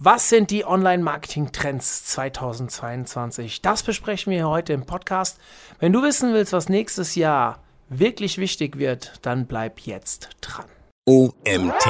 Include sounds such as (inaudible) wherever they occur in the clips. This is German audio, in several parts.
Was sind die Online-Marketing-Trends 2022? Das besprechen wir heute im Podcast. Wenn du wissen willst, was nächstes Jahr wirklich wichtig wird, dann bleib jetzt dran. OMT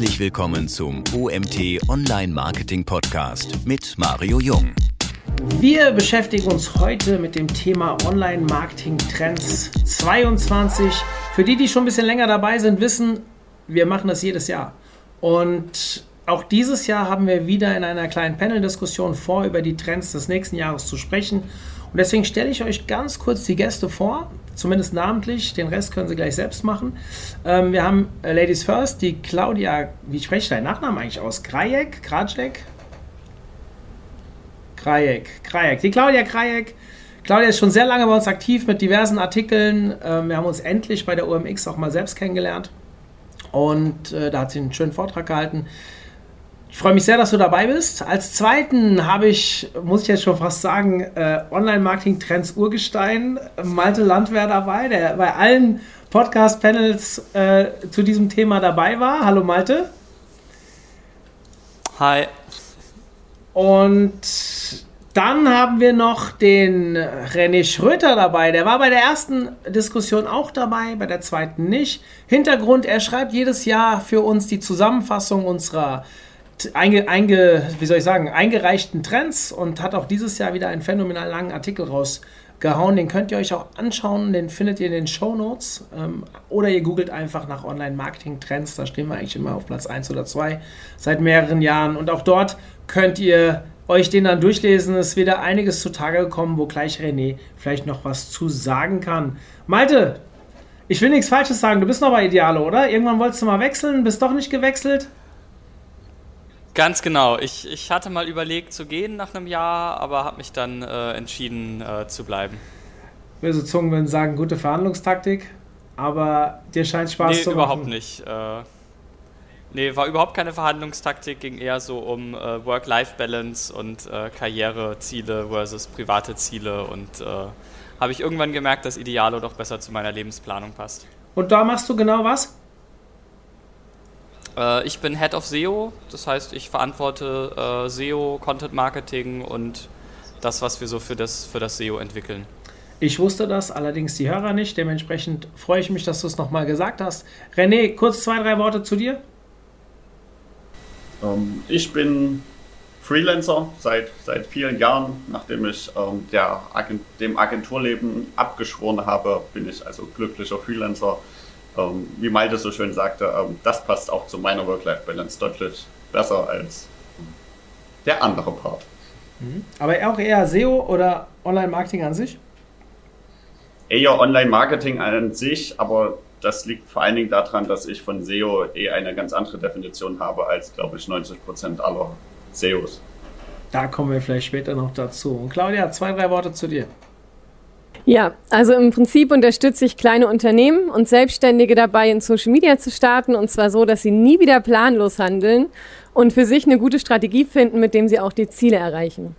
Herzlich willkommen zum OMT Online Marketing Podcast mit Mario Jung. Wir beschäftigen uns heute mit dem Thema Online Marketing Trends 22. Für die, die schon ein bisschen länger dabei sind, wissen, wir machen das jedes Jahr. Und auch dieses Jahr haben wir wieder in einer kleinen Panel-Diskussion vor, über die Trends des nächsten Jahres zu sprechen. Und deswegen stelle ich euch ganz kurz die Gäste vor, zumindest namentlich. Den Rest können sie gleich selbst machen. Ähm, wir haben äh, Ladies First, die Claudia, wie spreche ich deinen Nachnamen eigentlich aus? Krajek? Krajek? Krajek, Krajek. Die Claudia Krajek. Claudia ist schon sehr lange bei uns aktiv mit diversen Artikeln. Ähm, wir haben uns endlich bei der OMX auch mal selbst kennengelernt. Und äh, da hat sie einen schönen Vortrag gehalten. Ich freue mich sehr, dass du dabei bist. Als zweiten habe ich, muss ich jetzt schon fast sagen, äh, Online-Marketing-Trends Urgestein, Malte Landwehr dabei, der bei allen Podcast-Panels äh, zu diesem Thema dabei war. Hallo Malte. Hi. Und dann haben wir noch den René Schröter dabei. Der war bei der ersten Diskussion auch dabei, bei der zweiten nicht. Hintergrund, er schreibt jedes Jahr für uns die Zusammenfassung unserer einge, einge, wie soll ich sagen, eingereichten Trends und hat auch dieses Jahr wieder einen phänomenal langen Artikel rausgehauen. Den könnt ihr euch auch anschauen, den findet ihr in den Show Notes ähm, oder ihr googelt einfach nach Online-Marketing-Trends. Da stehen wir eigentlich immer auf Platz 1 oder 2 seit mehreren Jahren und auch dort könnt ihr euch den dann durchlesen. Es ist wieder einiges zutage gekommen, wo gleich René vielleicht noch was zu sagen kann. Malte, ich will nichts Falsches sagen, du bist noch bei Idealo, oder? Irgendwann wolltest du mal wechseln, bist doch nicht gewechselt? Ganz genau. Ich, ich hatte mal überlegt zu gehen nach einem Jahr, aber habe mich dann äh, entschieden äh, zu bleiben. Böse Zungen würden sagen, gute Verhandlungstaktik, aber dir scheint Spaß nee, zu machen. überhaupt nicht. Äh, nee, war überhaupt keine Verhandlungstaktik, ging eher so um äh, Work-Life-Balance und äh, Karriereziele versus private Ziele und äh, habe ich irgendwann gemerkt, dass Idealo doch besser zu meiner Lebensplanung passt. Und da machst du genau was? Äh, ich bin Head of SEO, das heißt, ich verantworte äh, SEO, Content Marketing und das, was wir so für das, für das SEO entwickeln. Ich wusste das, allerdings die Hörer nicht. Dementsprechend freue ich mich, dass du es nochmal gesagt hast. René, kurz zwei, drei Worte zu dir. Ähm, ich bin Freelancer seit, seit vielen Jahren. Nachdem ich ähm, der Agent, dem Agenturleben abgeschworen habe, bin ich also glücklicher Freelancer ähm, wie Malte so schön sagte, ähm, das passt auch zu meiner Work-Life-Balance deutlich besser als der andere Part. Mhm. Aber auch eher SEO oder Online-Marketing an sich? Eher Online-Marketing an sich, aber das liegt vor allen Dingen daran, dass ich von SEO eh eine ganz andere Definition habe als, glaube ich, 90 Prozent aller SEOs. Da kommen wir vielleicht später noch dazu. Und Claudia, zwei, drei Worte zu dir. Ja, also im Prinzip unterstütze ich kleine Unternehmen und Selbstständige dabei, in Social Media zu starten und zwar so, dass sie nie wieder planlos handeln und für sich eine gute Strategie finden, mit dem sie auch die Ziele erreichen.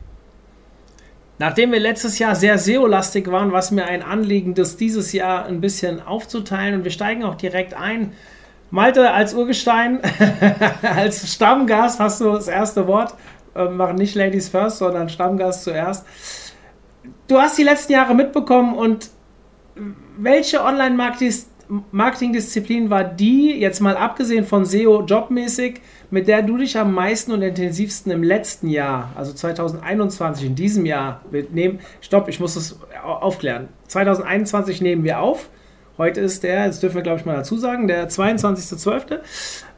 Nachdem wir letztes Jahr sehr SEO-lastig waren, war es mir ein Anliegen, das dieses Jahr ein bisschen aufzuteilen und wir steigen auch direkt ein. Malte, als Urgestein, (laughs) als Stammgast hast du das erste Wort. Ähm, machen nicht Ladies first, sondern Stammgast zuerst du hast die letzten Jahre mitbekommen und welche Online-Marketing-Disziplin war die, jetzt mal abgesehen von SEO jobmäßig, mit der du dich am meisten und intensivsten im letzten Jahr, also 2021, in diesem Jahr, wir nehmen, stopp, ich muss das aufklären. 2021 nehmen wir auf. Heute ist der, das dürfen wir glaube ich mal dazu sagen, der 22.12.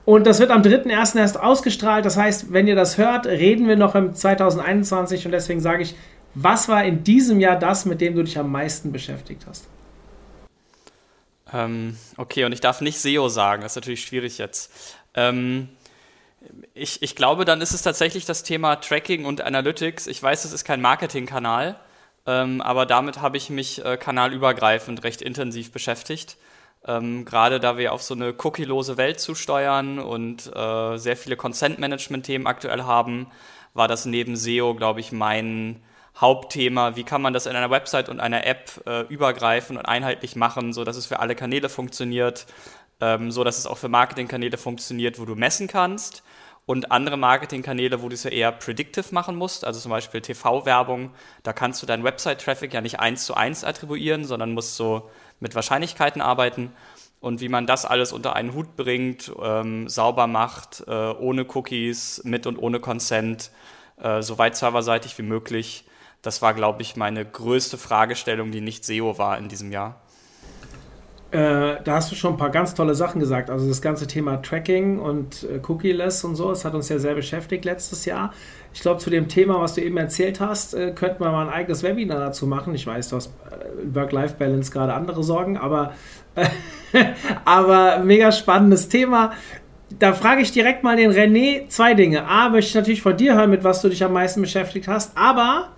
Und das wird am 3.1. erst ausgestrahlt. Das heißt, wenn ihr das hört, reden wir noch im 2021 und deswegen sage ich, was war in diesem Jahr das, mit dem du dich am meisten beschäftigt hast? Ähm, okay, und ich darf nicht SEO sagen, das ist natürlich schwierig jetzt. Ähm, Ich, ich glaube, dann ist es tatsächlich das Thema Tracking und Analytics. Ich weiß, es ist kein Marketingkanal, ähm, aber damit habe ich mich äh, kanalübergreifend recht intensiv beschäftigt. Ähm, Gerade da wir auf so eine cookielose Welt zusteuern und äh, sehr viele Consent-Management-Themen aktuell haben, war das neben SEO, glaube ich, mein Hauptthema. Wie kann man das in einer Website und einer App äh, übergreifen und einheitlich machen, so dass es für alle Kanäle funktioniert, ähm, so dass es auch für Marketingkanäle funktioniert, wo du messen kannst und andere Marketingkanäle, wo du es ja eher predictive machen musst, also zum Beispiel TV-Werbung, da kannst du deinen Website-Traffic ja nicht eins zu eins attribuieren, sondern musst so mit Wahrscheinlichkeiten arbeiten und wie man das alles unter einen Hut bringt, ähm, sauber macht, äh, ohne Cookies, mit und ohne Consent, äh, so weit serverseitig wie möglich. Das war, glaube ich, meine größte Fragestellung, die nicht SEO war in diesem Jahr. Äh, da hast du schon ein paar ganz tolle Sachen gesagt. Also das ganze Thema Tracking und äh, Cookie-less und so, das hat uns ja sehr beschäftigt letztes Jahr. Ich glaube, zu dem Thema, was du eben erzählt hast, äh, könnten wir mal ein eigenes Webinar dazu machen. Ich weiß, du hast äh, Work-Life-Balance gerade andere Sorgen, aber, (laughs) aber mega spannendes Thema. Da frage ich direkt mal den René zwei Dinge. A, möchte ich natürlich von dir hören, mit was du dich am meisten beschäftigt hast, aber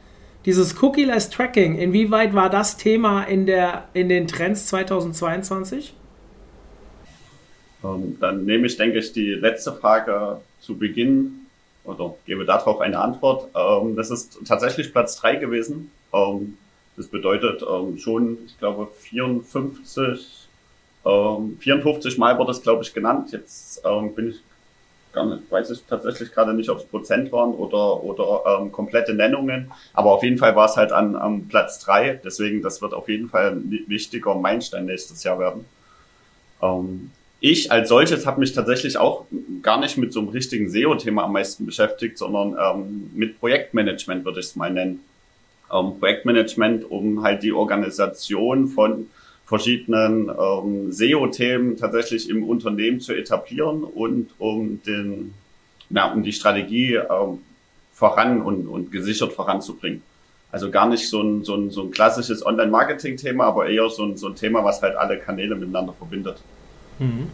dieses Cookie-less Tracking, inwieweit war das Thema in, der, in den Trends 2022? Ähm, dann nehme ich, denke ich, die letzte Frage zu Beginn oder gebe darauf eine Antwort. Ähm, das ist tatsächlich Platz 3 gewesen. Ähm, das bedeutet schon, ich glaube, 54, 54 Mal wurde es, glaube ich, genannt. Jetzt bin ich gar nicht, weiß ich tatsächlich gerade nicht, ob es Prozent waren oder, oder ähm, komplette Nennungen. Aber auf jeden Fall war es halt an, am Platz 3. Deswegen, das wird auf jeden Fall ein wichtiger Meilenstein nächstes Jahr werden. Ähm, ich als solches habe mich tatsächlich auch gar nicht mit so einem richtigen SEO-Thema am meisten beschäftigt, sondern ähm, mit Projektmanagement würde ich es mal nennen. Ähm, Projektmanagement, um halt die Organisation von verschiedenen ähm, SEO-Themen tatsächlich im Unternehmen zu etablieren und um den, ja, um die Strategie ähm, voran und, und gesichert voranzubringen. Also gar nicht so ein, so ein, so ein klassisches Online-Marketing-Thema, aber eher so ein, so ein Thema, was halt alle Kanäle miteinander verbindet. Mhm.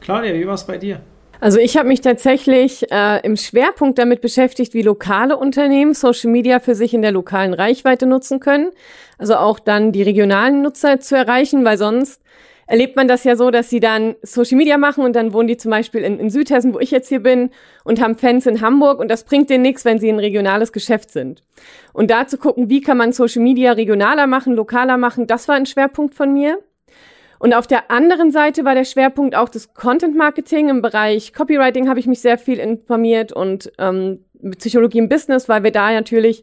Claudia, wie war es bei dir? Also ich habe mich tatsächlich äh, im Schwerpunkt damit beschäftigt, wie lokale Unternehmen Social Media für sich in der lokalen Reichweite nutzen können. Also auch dann die regionalen Nutzer zu erreichen, weil sonst erlebt man das ja so, dass sie dann Social Media machen und dann wohnen die zum Beispiel in, in Südhessen, wo ich jetzt hier bin, und haben Fans in Hamburg und das bringt denen nichts, wenn sie ein regionales Geschäft sind. Und da zu gucken, wie kann man Social Media regionaler machen, lokaler machen, das war ein Schwerpunkt von mir. Und auf der anderen Seite war der Schwerpunkt auch das Content Marketing. Im Bereich Copywriting habe ich mich sehr viel informiert und ähm, Psychologie im Business, weil wir da natürlich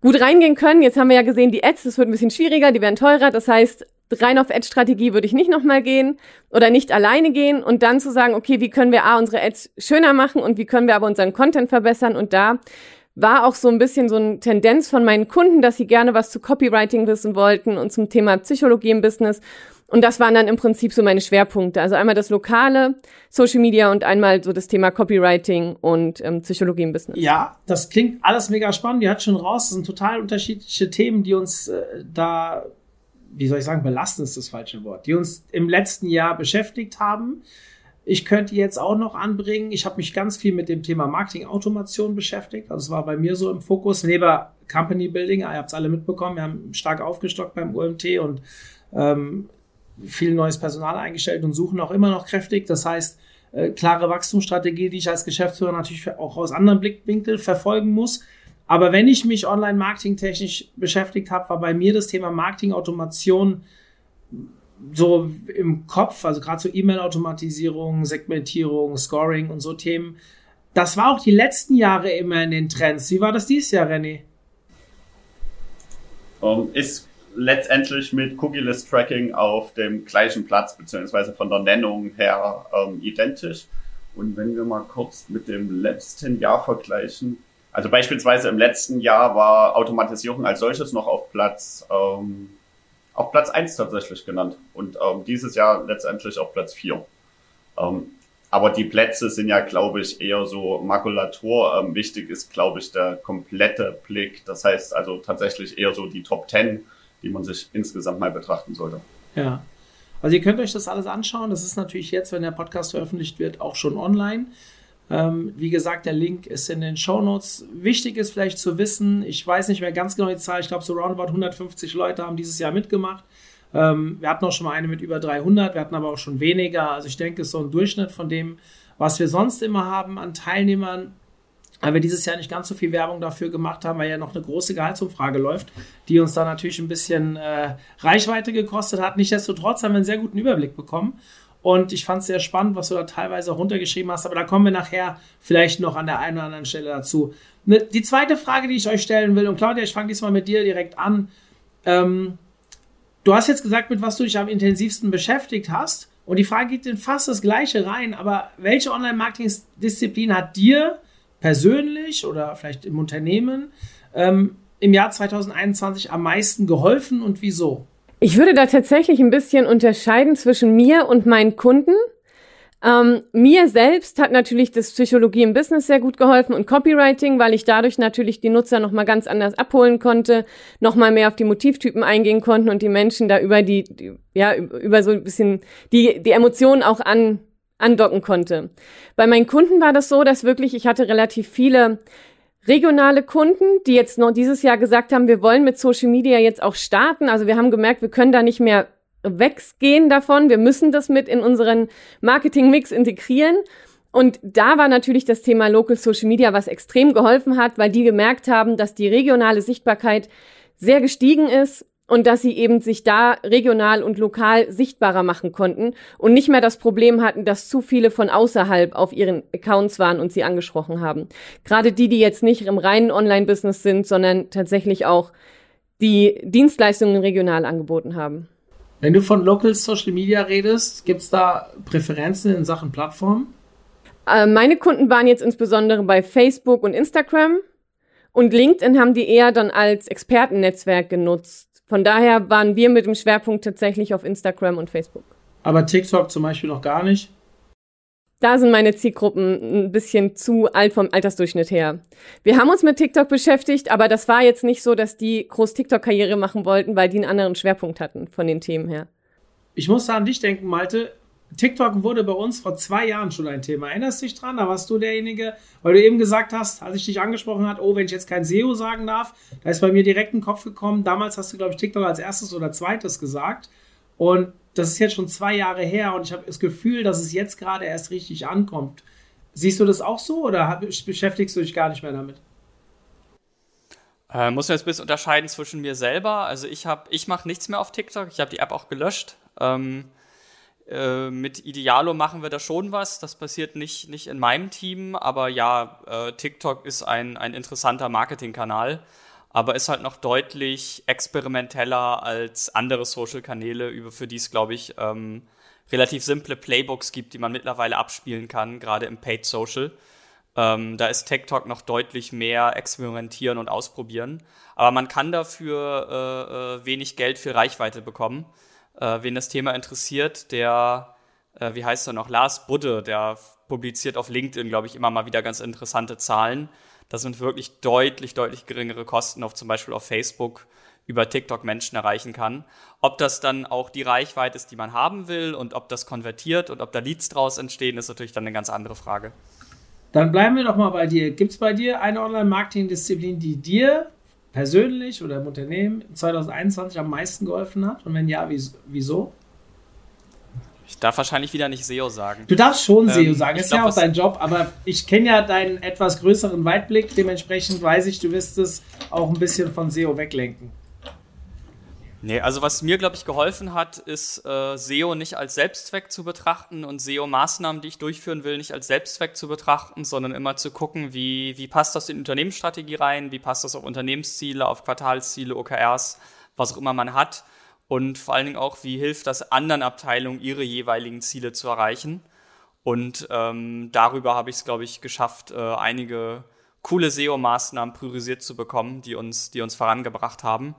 gut reingehen können. Jetzt haben wir ja gesehen, die Ads, das wird ein bisschen schwieriger, die werden teurer. Das heißt, rein auf Ad-Strategie würde ich nicht nochmal gehen oder nicht alleine gehen und dann zu sagen, okay, wie können wir A, unsere Ads schöner machen und wie können wir aber unseren Content verbessern und da war auch so ein bisschen so eine Tendenz von meinen Kunden, dass sie gerne was zu Copywriting wissen wollten und zum Thema Psychologie im Business. Und das waren dann im Prinzip so meine Schwerpunkte. Also einmal das lokale Social Media und einmal so das Thema Copywriting und ähm, Psychologie im Business. Ja, das klingt alles mega spannend. Die hat schon raus. Das sind total unterschiedliche Themen, die uns äh, da, wie soll ich sagen, belasten ist das falsche Wort, die uns im letzten Jahr beschäftigt haben. Ich könnte jetzt auch noch anbringen, ich habe mich ganz viel mit dem Thema Marketing-Automation beschäftigt. Also es war bei mir so im Fokus, neben Company Building, ihr habt es alle mitbekommen, wir haben stark aufgestockt beim UMT und ähm, viel neues Personal eingestellt und suchen auch immer noch kräftig. Das heißt, äh, klare Wachstumsstrategie, die ich als Geschäftsführer natürlich auch aus anderen Blickwinkeln verfolgen muss. Aber wenn ich mich online-marketing technisch beschäftigt habe, war bei mir das Thema Marketing-Automation so im Kopf, also gerade so E-Mail-Automatisierung, Segmentierung, Scoring und so Themen. Das war auch die letzten Jahre immer in den Trends. Wie war das dieses Jahr, René? Um, ähm, ist letztendlich mit Cookie-less Tracking auf dem gleichen Platz, beziehungsweise von der Nennung her ähm, identisch. Und wenn wir mal kurz mit dem letzten Jahr vergleichen, also beispielsweise im letzten Jahr war Automatisierung als solches noch auf Platz, ähm, auf Platz eins tatsächlich genannt und ähm, dieses Jahr letztendlich auf Platz vier. Ähm, aber die Plätze sind ja, glaube ich, eher so Makulatur. Ähm, wichtig ist, glaube ich, der komplette Blick. Das heißt also tatsächlich eher so die Top Ten die man sich insgesamt mal betrachten sollte. Ja. Also ihr könnt euch das alles anschauen. Das ist natürlich jetzt, wenn der Podcast veröffentlicht wird, auch schon online. Ähm, wie gesagt, der Link ist in den Show Notes. Wichtig ist vielleicht zu wissen, ich weiß nicht mehr ganz genau die Zahl, ich glaube so roundabout 150 Leute haben dieses Jahr mitgemacht. Ähm, wir hatten auch schon mal eine mit über 300, wir hatten aber auch schon weniger. Also ich denke, es ist so ein Durchschnitt von dem, was wir sonst immer haben an Teilnehmern. Weil wir dieses Jahr nicht ganz so viel Werbung dafür gemacht haben, weil ja noch eine große Gehaltsumfrage läuft, die uns da natürlich ein bisschen äh, Reichweite gekostet hat. Nichtsdestotrotz haben wir einen sehr guten Überblick bekommen. Und ich fand es sehr spannend, was du da teilweise runtergeschrieben hast. Aber da kommen wir nachher vielleicht noch an der einen oder anderen Stelle dazu. Ne, die zweite Frage, die ich euch stellen will, und Claudia, ich fange diesmal mit dir direkt an. Ähm, du hast jetzt gesagt, mit was du dich am intensivsten beschäftigt hast. Und die Frage geht in fast das Gleiche rein. Aber welche Online-Marketing-Disziplin hat dir persönlich oder vielleicht im Unternehmen ähm, im Jahr 2021 am meisten geholfen und wieso? Ich würde da tatsächlich ein bisschen unterscheiden zwischen mir und meinen Kunden. Ähm, mir selbst hat natürlich das Psychologie im Business sehr gut geholfen und Copywriting, weil ich dadurch natürlich die Nutzer nochmal ganz anders abholen konnte, nochmal mehr auf die Motivtypen eingehen konnten und die Menschen da über die, die ja, über so ein bisschen die, die Emotionen auch an, andocken konnte. Bei meinen Kunden war das so, dass wirklich, ich hatte relativ viele regionale Kunden, die jetzt noch dieses Jahr gesagt haben, wir wollen mit Social Media jetzt auch starten. Also wir haben gemerkt, wir können da nicht mehr weggehen davon. Wir müssen das mit in unseren Marketing-Mix integrieren. Und da war natürlich das Thema Local Social Media, was extrem geholfen hat, weil die gemerkt haben, dass die regionale Sichtbarkeit sehr gestiegen ist und dass sie eben sich da regional und lokal sichtbarer machen konnten und nicht mehr das Problem hatten, dass zu viele von außerhalb auf ihren Accounts waren und sie angesprochen haben. Gerade die, die jetzt nicht im reinen Online-Business sind, sondern tatsächlich auch die Dienstleistungen regional angeboten haben. Wenn du von Local Social Media redest, gibt es da Präferenzen in Sachen Plattform? Äh, meine Kunden waren jetzt insbesondere bei Facebook und Instagram und LinkedIn haben die eher dann als Expertennetzwerk genutzt. Von daher waren wir mit dem Schwerpunkt tatsächlich auf Instagram und Facebook. Aber TikTok zum Beispiel noch gar nicht? Da sind meine Zielgruppen ein bisschen zu alt vom Altersdurchschnitt her. Wir haben uns mit TikTok beschäftigt, aber das war jetzt nicht so, dass die groß TikTok-Karriere machen wollten, weil die einen anderen Schwerpunkt hatten von den Themen her. Ich muss da an dich denken, Malte. TikTok wurde bei uns vor zwei Jahren schon ein Thema. Erinnerst dich dran? Da warst du derjenige, weil du eben gesagt hast, als ich dich angesprochen habe, oh, wenn ich jetzt kein SEO sagen darf, da ist bei mir direkt ein Kopf gekommen. Damals hast du, glaube ich, TikTok als erstes oder zweites gesagt. Und das ist jetzt schon zwei Jahre her und ich habe das Gefühl, dass es jetzt gerade erst richtig ankommt. Siehst du das auch so oder beschäftigst du dich gar nicht mehr damit? Äh, muss man jetzt ein bisschen unterscheiden zwischen mir selber. Also ich habe, ich mache nichts mehr auf TikTok. Ich habe die App auch gelöscht. Ähm, äh, mit Idealo machen wir da schon was. Das passiert nicht, nicht in meinem Team, aber ja, äh, TikTok ist ein, ein interessanter Marketingkanal, aber ist halt noch deutlich experimenteller als andere Social-Kanäle, für die es, glaube ich, ähm, relativ simple Playbooks gibt, die man mittlerweile abspielen kann, gerade im Paid Social. Ähm, da ist TikTok noch deutlich mehr experimentieren und ausprobieren. Aber man kann dafür äh, äh, wenig Geld für Reichweite bekommen äh, wen das Thema interessiert, der, äh, wie heißt er noch, Lars Budde, der publiziert auf LinkedIn, glaube ich, immer mal wieder ganz interessante Zahlen. Das sind wirklich deutlich, deutlich geringere Kosten auf zum Beispiel auf Facebook über TikTok Menschen erreichen kann. Ob das dann auch die Reichweite ist, die man haben will und ob das konvertiert und ob da Leads draus entstehen, ist natürlich dann eine ganz andere Frage. Dann bleiben wir doch mal bei dir. Gibt es bei dir eine Online-Marketing-Disziplin, die dir persönlich oder im Unternehmen 2021 am meisten geholfen hat? Und wenn ja, wieso? Ich darf wahrscheinlich wieder nicht SEO sagen. Du darfst schon ähm, SEO sagen, ist glaub, ja auch dein Job, aber ich kenne ja deinen etwas größeren Weitblick, dementsprechend weiß ich, du wirst es auch ein bisschen von SEO weglenken. Nee, also was mir, glaube ich, geholfen hat, ist äh, SEO nicht als Selbstzweck zu betrachten und SEO-Maßnahmen, die ich durchführen will, nicht als Selbstzweck zu betrachten, sondern immer zu gucken, wie, wie passt das in Unternehmensstrategie rein, wie passt das auf Unternehmensziele, auf Quartalsziele, OKRs, was auch immer man hat und vor allen Dingen auch, wie hilft das anderen Abteilungen, ihre jeweiligen Ziele zu erreichen. Und ähm, darüber habe ich es, glaube ich, geschafft, äh, einige coole SEO-Maßnahmen priorisiert zu bekommen, die uns, die uns vorangebracht haben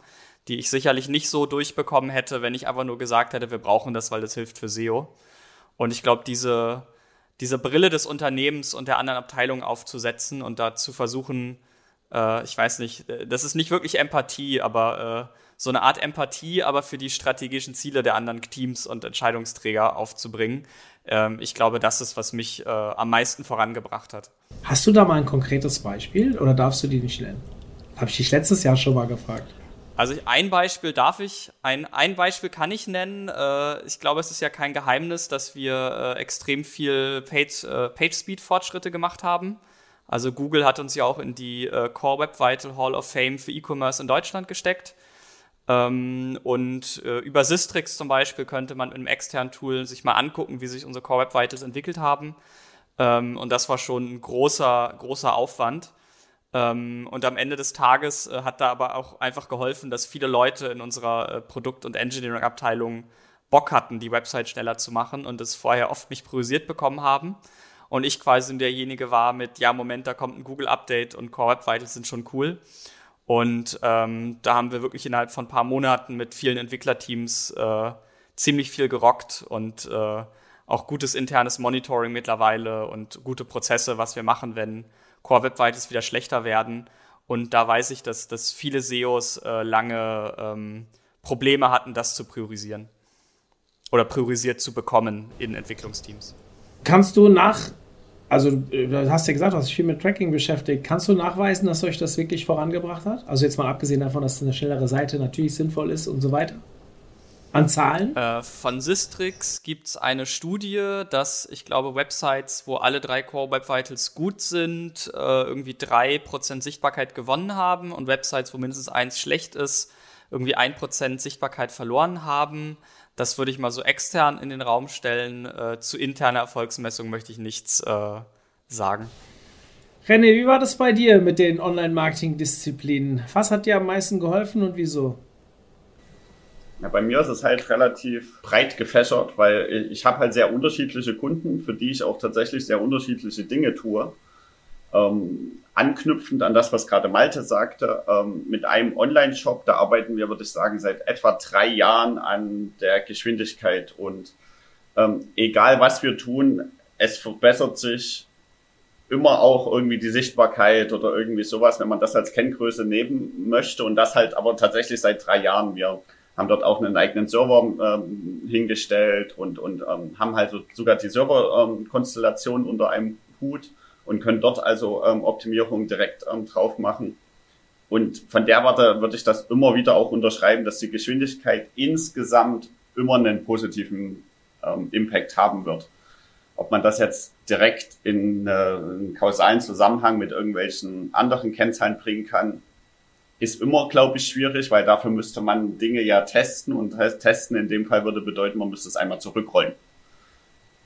die ich sicherlich nicht so durchbekommen hätte, wenn ich einfach nur gesagt hätte, wir brauchen das, weil das hilft für SEO. Und ich glaube, diese, diese Brille des Unternehmens und der anderen Abteilungen aufzusetzen und da zu versuchen, äh, ich weiß nicht, äh, das ist nicht wirklich Empathie, aber äh, so eine Art Empathie, aber für die strategischen Ziele der anderen Teams und Entscheidungsträger aufzubringen. Ähm, ich glaube, das ist, was mich äh, am meisten vorangebracht hat. Hast du da mal ein konkretes Beispiel oder darfst du die nicht nennen? Habe ich dich letztes Jahr schon mal gefragt. Also ein Beispiel darf ich, ein, ein Beispiel kann ich nennen. Äh, ich glaube, es ist ja kein Geheimnis, dass wir äh, extrem viel Page, äh, Page Speed Fortschritte gemacht haben. Also Google hat uns ja auch in die Core Web Vital Hall of Fame für E-Commerce in Deutschland gesteckt. Ähm, und über Systrix zum Beispiel könnte man mit einem externen Tool sich mal angucken, wie sich unsere Core Web Vitals entwickelt haben. Ähm, und das war schon ein großer, großer Aufwand. Ähm, und am Ende des Tages äh, hat da aber auch einfach geholfen, dass viele Leute in unserer äh, Produkt- und Engineering-Abteilung Bock hatten, die Website schneller zu machen und es vorher oft nicht priorisiert bekommen haben. Und ich quasi derjenige war mit, ja, Moment, da kommt ein Google-Update und Core Web Vitals sind schon cool. Und ähm, da haben wir wirklich innerhalb von ein paar Monaten mit vielen Entwicklerteams äh, ziemlich viel gerockt und äh, auch gutes internes Monitoring mittlerweile und gute Prozesse, was wir machen, wenn Core Web Vitals wieder schlechter werden. Und da weiß ich, dass, dass viele SEOs äh, lange ähm, Probleme hatten, das zu priorisieren oder priorisiert zu bekommen in Entwicklungsteams. Kannst du nach also äh, du hast ja gesagt, du hast dich viel mit Tracking beschäftigt. Kannst du nachweisen, dass euch das wirklich vorangebracht hat? Also jetzt mal abgesehen davon, dass eine schnellere Seite natürlich sinnvoll ist und so weiter. An Zahlen? Äh, von Sistrix gibt es eine Studie, dass ich glaube, Websites, wo alle drei Core Web Vitals gut sind, äh, irgendwie 3% Sichtbarkeit gewonnen haben und Websites, wo mindestens eins schlecht ist, irgendwie 1% Sichtbarkeit verloren haben. Das würde ich mal so extern in den Raum stellen. Äh, zu interner Erfolgsmessung möchte ich nichts äh, sagen. René, wie war das bei dir mit den Online-Marketing-Disziplinen? Was hat dir am meisten geholfen und wieso? Ja, bei mir ist es halt relativ breit gefächert, weil ich habe halt sehr unterschiedliche Kunden, für die ich auch tatsächlich sehr unterschiedliche Dinge tue. Ähm, anknüpfend an das, was gerade Malte sagte, ähm, mit einem Online-Shop, da arbeiten wir, würde ich sagen, seit etwa drei Jahren an der Geschwindigkeit. Und ähm, egal was wir tun, es verbessert sich immer auch irgendwie die Sichtbarkeit oder irgendwie sowas, wenn man das als Kenngröße nehmen möchte. Und das halt aber tatsächlich seit drei Jahren. Wir haben dort auch einen eigenen Server ähm, hingestellt und, und ähm, haben halt so, sogar die Serverkonstellation ähm, unter einem Hut und können dort also ähm, Optimierungen direkt ähm, drauf machen. Und von der Warte würde ich das immer wieder auch unterschreiben, dass die Geschwindigkeit insgesamt immer einen positiven ähm, Impact haben wird. Ob man das jetzt direkt in äh, einen kausalen Zusammenhang mit irgendwelchen anderen Kennzahlen bringen kann, ist immer, glaube ich, schwierig, weil dafür müsste man Dinge ja testen und testen in dem Fall würde bedeuten, man müsste es einmal zurückrollen.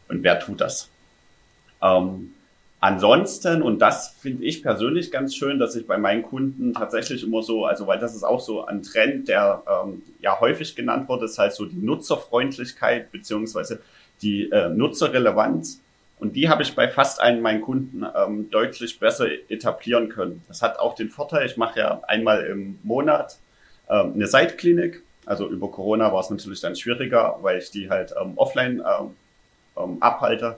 Und wer tut das? Ähm, Ansonsten, und das finde ich persönlich ganz schön, dass ich bei meinen Kunden tatsächlich immer so, also weil das ist auch so ein Trend, der ähm, ja häufig genannt wurde, ist halt so die Nutzerfreundlichkeit beziehungsweise die äh, Nutzerrelevanz. Und die habe ich bei fast allen meinen Kunden ähm, deutlich besser etablieren können. Das hat auch den Vorteil, ich mache ja einmal im Monat ähm, eine Seitklinik. Also über Corona war es natürlich dann schwieriger, weil ich die halt ähm, offline ähm, ähm, abhalte.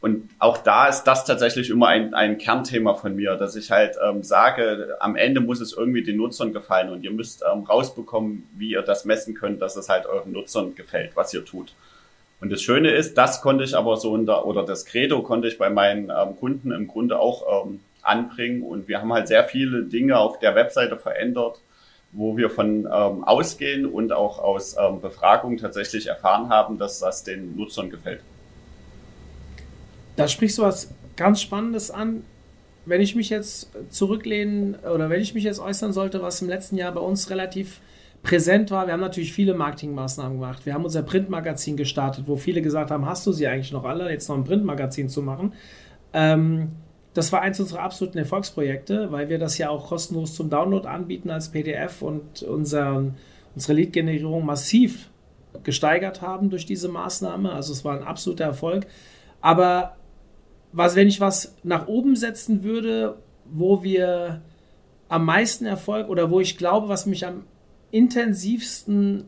Und auch da ist das tatsächlich immer ein, ein Kernthema von mir, dass ich halt ähm, sage, am Ende muss es irgendwie den Nutzern gefallen und ihr müsst ähm, rausbekommen, wie ihr das messen könnt, dass es halt euren Nutzern gefällt, was ihr tut. Und das Schöne ist, das konnte ich aber so in der, oder das Credo konnte ich bei meinen ähm, Kunden im Grunde auch ähm, anbringen. Und wir haben halt sehr viele Dinge auf der Webseite verändert, wo wir von ähm, ausgehen und auch aus ähm, Befragungen tatsächlich erfahren haben, dass das den Nutzern gefällt. Da sprichst du was ganz Spannendes an. Wenn ich mich jetzt zurücklehnen oder wenn ich mich jetzt äußern sollte, was im letzten Jahr bei uns relativ präsent war, wir haben natürlich viele Marketingmaßnahmen gemacht. Wir haben unser Printmagazin gestartet, wo viele gesagt haben, hast du sie eigentlich noch alle, jetzt noch ein Printmagazin zu machen. Ähm, das war eins unserer absoluten Erfolgsprojekte, weil wir das ja auch kostenlos zum Download anbieten als PDF und unseren, unsere Lead-Generierung massiv gesteigert haben durch diese Maßnahme. Also es war ein absoluter Erfolg. Aber was, wenn ich was nach oben setzen würde, wo wir am meisten Erfolg oder wo ich glaube, was mich am intensivsten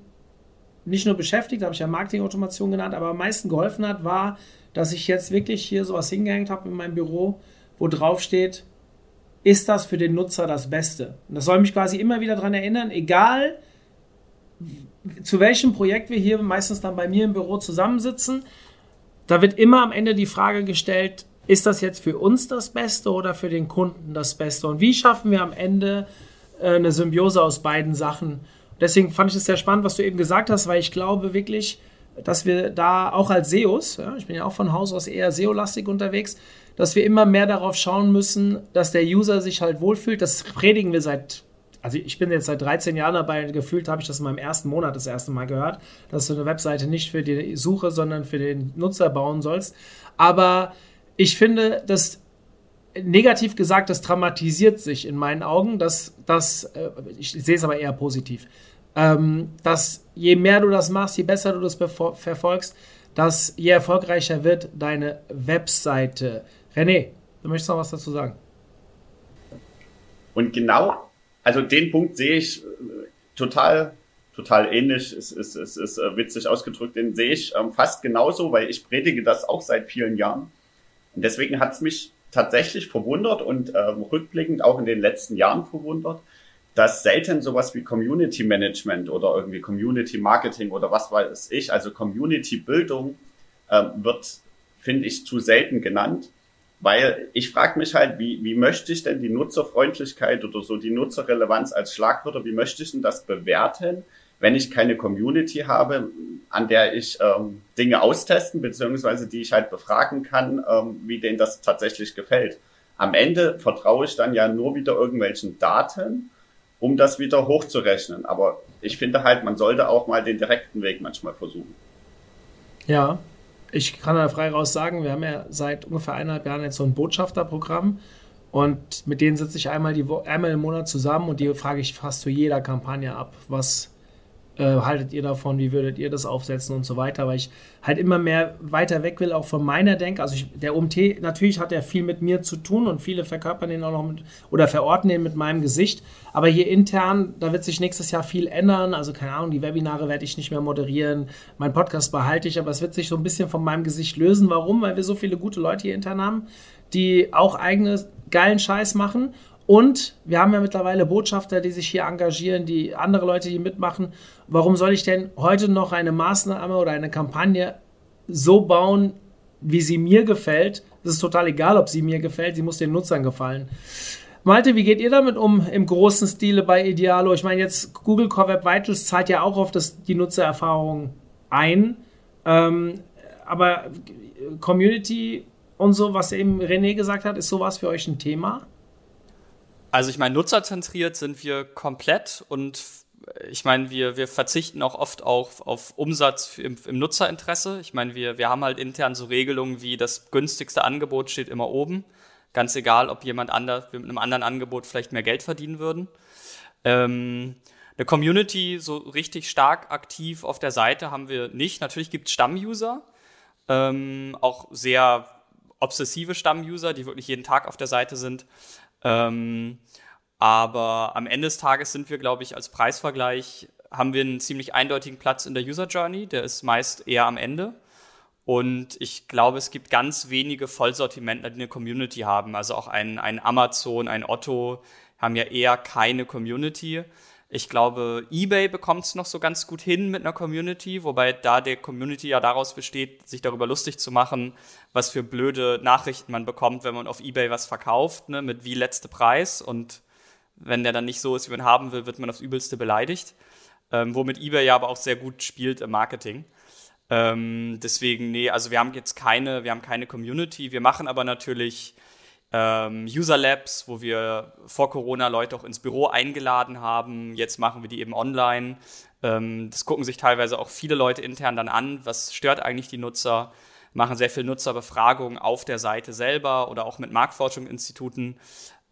nicht nur beschäftigt, habe ich ja Marketing-Automation genannt, aber am meisten geholfen hat, war, dass ich jetzt wirklich hier sowas hingehängt habe in meinem Büro, wo drauf steht, ist das für den Nutzer das Beste? Und das soll mich quasi immer wieder daran erinnern, egal zu welchem Projekt wir hier meistens dann bei mir im Büro zusammensitzen, da wird immer am Ende die Frage gestellt, ist das jetzt für uns das Beste oder für den Kunden das Beste? Und wie schaffen wir am Ende eine Symbiose aus beiden Sachen? Deswegen fand ich es sehr spannend, was du eben gesagt hast, weil ich glaube wirklich, dass wir da auch als SEOs, ja, ich bin ja auch von Haus aus eher SEO-lastig unterwegs, dass wir immer mehr darauf schauen müssen, dass der User sich halt wohlfühlt. Das predigen wir seit, also ich bin jetzt seit 13 Jahren dabei, gefühlt habe ich das in meinem ersten Monat das erste Mal gehört, dass du eine Webseite nicht für die Suche, sondern für den Nutzer bauen sollst. Aber ich finde, dass negativ gesagt, das dramatisiert sich in meinen Augen, dass das, äh, ich sehe es aber eher positiv, ähm, dass je mehr du das machst, je besser du das verfolgst, dass je erfolgreicher wird deine Webseite. René, du möchtest noch was dazu sagen? Und genau, also den Punkt sehe ich äh, total, total ähnlich. Es ist, es ist äh, witzig ausgedrückt, den sehe ich ähm, fast genauso, weil ich predige das auch seit vielen Jahren. Und deswegen hat es mich tatsächlich verwundert und ähm, rückblickend auch in den letzten Jahren verwundert, dass selten sowas wie Community Management oder irgendwie Community Marketing oder was weiß ich, also Community Bildung äh, wird, finde ich, zu selten genannt. Weil ich frage mich halt, wie, wie möchte ich denn die Nutzerfreundlichkeit oder so die Nutzerrelevanz als Schlagwörter, wie möchte ich denn das bewerten, wenn ich keine Community habe, an der ich ähm, Dinge austesten, beziehungsweise die ich halt befragen kann, ähm, wie denen das tatsächlich gefällt. Am Ende vertraue ich dann ja nur wieder irgendwelchen Daten um das wieder hochzurechnen. Aber ich finde halt, man sollte auch mal den direkten Weg manchmal versuchen. Ja, ich kann da frei raus sagen, wir haben ja seit ungefähr eineinhalb Jahren jetzt so ein Botschafterprogramm und mit denen sitze ich einmal, die, einmal im Monat zusammen und die frage ich fast zu jeder Kampagne ab, was äh, haltet ihr davon, wie würdet ihr das aufsetzen und so weiter, weil ich halt immer mehr weiter weg will, auch von meiner Denke. Also ich, der OMT, natürlich hat er viel mit mir zu tun und viele verkörpern den auch noch mit oder verorten den mit meinem Gesicht, aber hier intern, da wird sich nächstes Jahr viel ändern, also keine Ahnung, die Webinare werde ich nicht mehr moderieren, mein Podcast behalte ich, aber es wird sich so ein bisschen von meinem Gesicht lösen. Warum? Weil wir so viele gute Leute hier intern haben, die auch eigene geilen Scheiß machen und wir haben ja mittlerweile Botschafter, die sich hier engagieren, die andere Leute, die mitmachen. Warum soll ich denn heute noch eine Maßnahme oder eine Kampagne so bauen, wie sie mir gefällt? Es ist total egal, ob sie mir gefällt, sie muss den Nutzern gefallen. Malte, wie geht ihr damit um im großen Stile bei Idealo? Ich meine, jetzt Google Core Web Vitals zahlt ja auch auf das, die Nutzererfahrung ein. Ähm, aber Community und so, was eben René gesagt hat, ist sowas für euch ein Thema? Also ich meine, nutzerzentriert sind wir komplett und ich meine, wir, wir verzichten auch oft auf, auf Umsatz im, im Nutzerinteresse. Ich meine, wir, wir haben halt intern so Regelungen wie das günstigste Angebot steht immer oben. Ganz egal, ob jemand anders mit einem anderen Angebot vielleicht mehr Geld verdienen würden. Ähm, eine Community so richtig stark aktiv auf der Seite haben wir nicht. Natürlich gibt es Stammuser, ähm, auch sehr obsessive Stammuser, die wirklich jeden Tag auf der Seite sind. Ähm, aber am Ende des Tages sind wir, glaube ich, als Preisvergleich haben wir einen ziemlich eindeutigen Platz in der User Journey. Der ist meist eher am Ende. Und ich glaube, es gibt ganz wenige Vollsortimentler, die eine Community haben. Also auch ein, ein Amazon, ein Otto haben ja eher keine Community. Ich glaube, eBay bekommt es noch so ganz gut hin mit einer Community, wobei da der Community ja daraus besteht, sich darüber lustig zu machen, was für blöde Nachrichten man bekommt, wenn man auf eBay was verkauft, ne, mit wie letzte Preis. Und wenn der dann nicht so ist, wie man haben will, wird man aufs Übelste beleidigt. Ähm, womit eBay ja aber auch sehr gut spielt im Marketing. Ähm, deswegen, nee, also wir haben jetzt keine, wir haben keine Community. Wir machen aber natürlich ähm, User Labs, wo wir vor Corona Leute auch ins Büro eingeladen haben. Jetzt machen wir die eben online. Ähm, das gucken sich teilweise auch viele Leute intern dann an. Was stört eigentlich die Nutzer? Machen sehr viel Nutzerbefragungen auf der Seite selber oder auch mit Marktforschungsinstituten.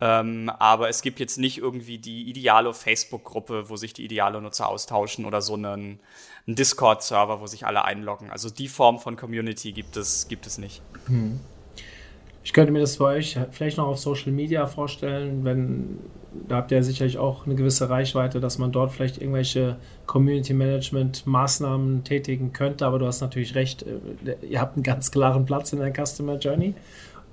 Ähm, aber es gibt jetzt nicht irgendwie die ideale Facebook-Gruppe, wo sich die ideale Nutzer austauschen oder so einen, einen Discord-Server, wo sich alle einloggen. Also die Form von Community gibt es, gibt es nicht. Hm. Ich könnte mir das bei euch vielleicht noch auf Social Media vorstellen, wenn da habt ihr sicherlich auch eine gewisse Reichweite, dass man dort vielleicht irgendwelche Community Management Maßnahmen tätigen könnte, aber du hast natürlich recht, äh, ihr habt einen ganz klaren Platz in der Customer Journey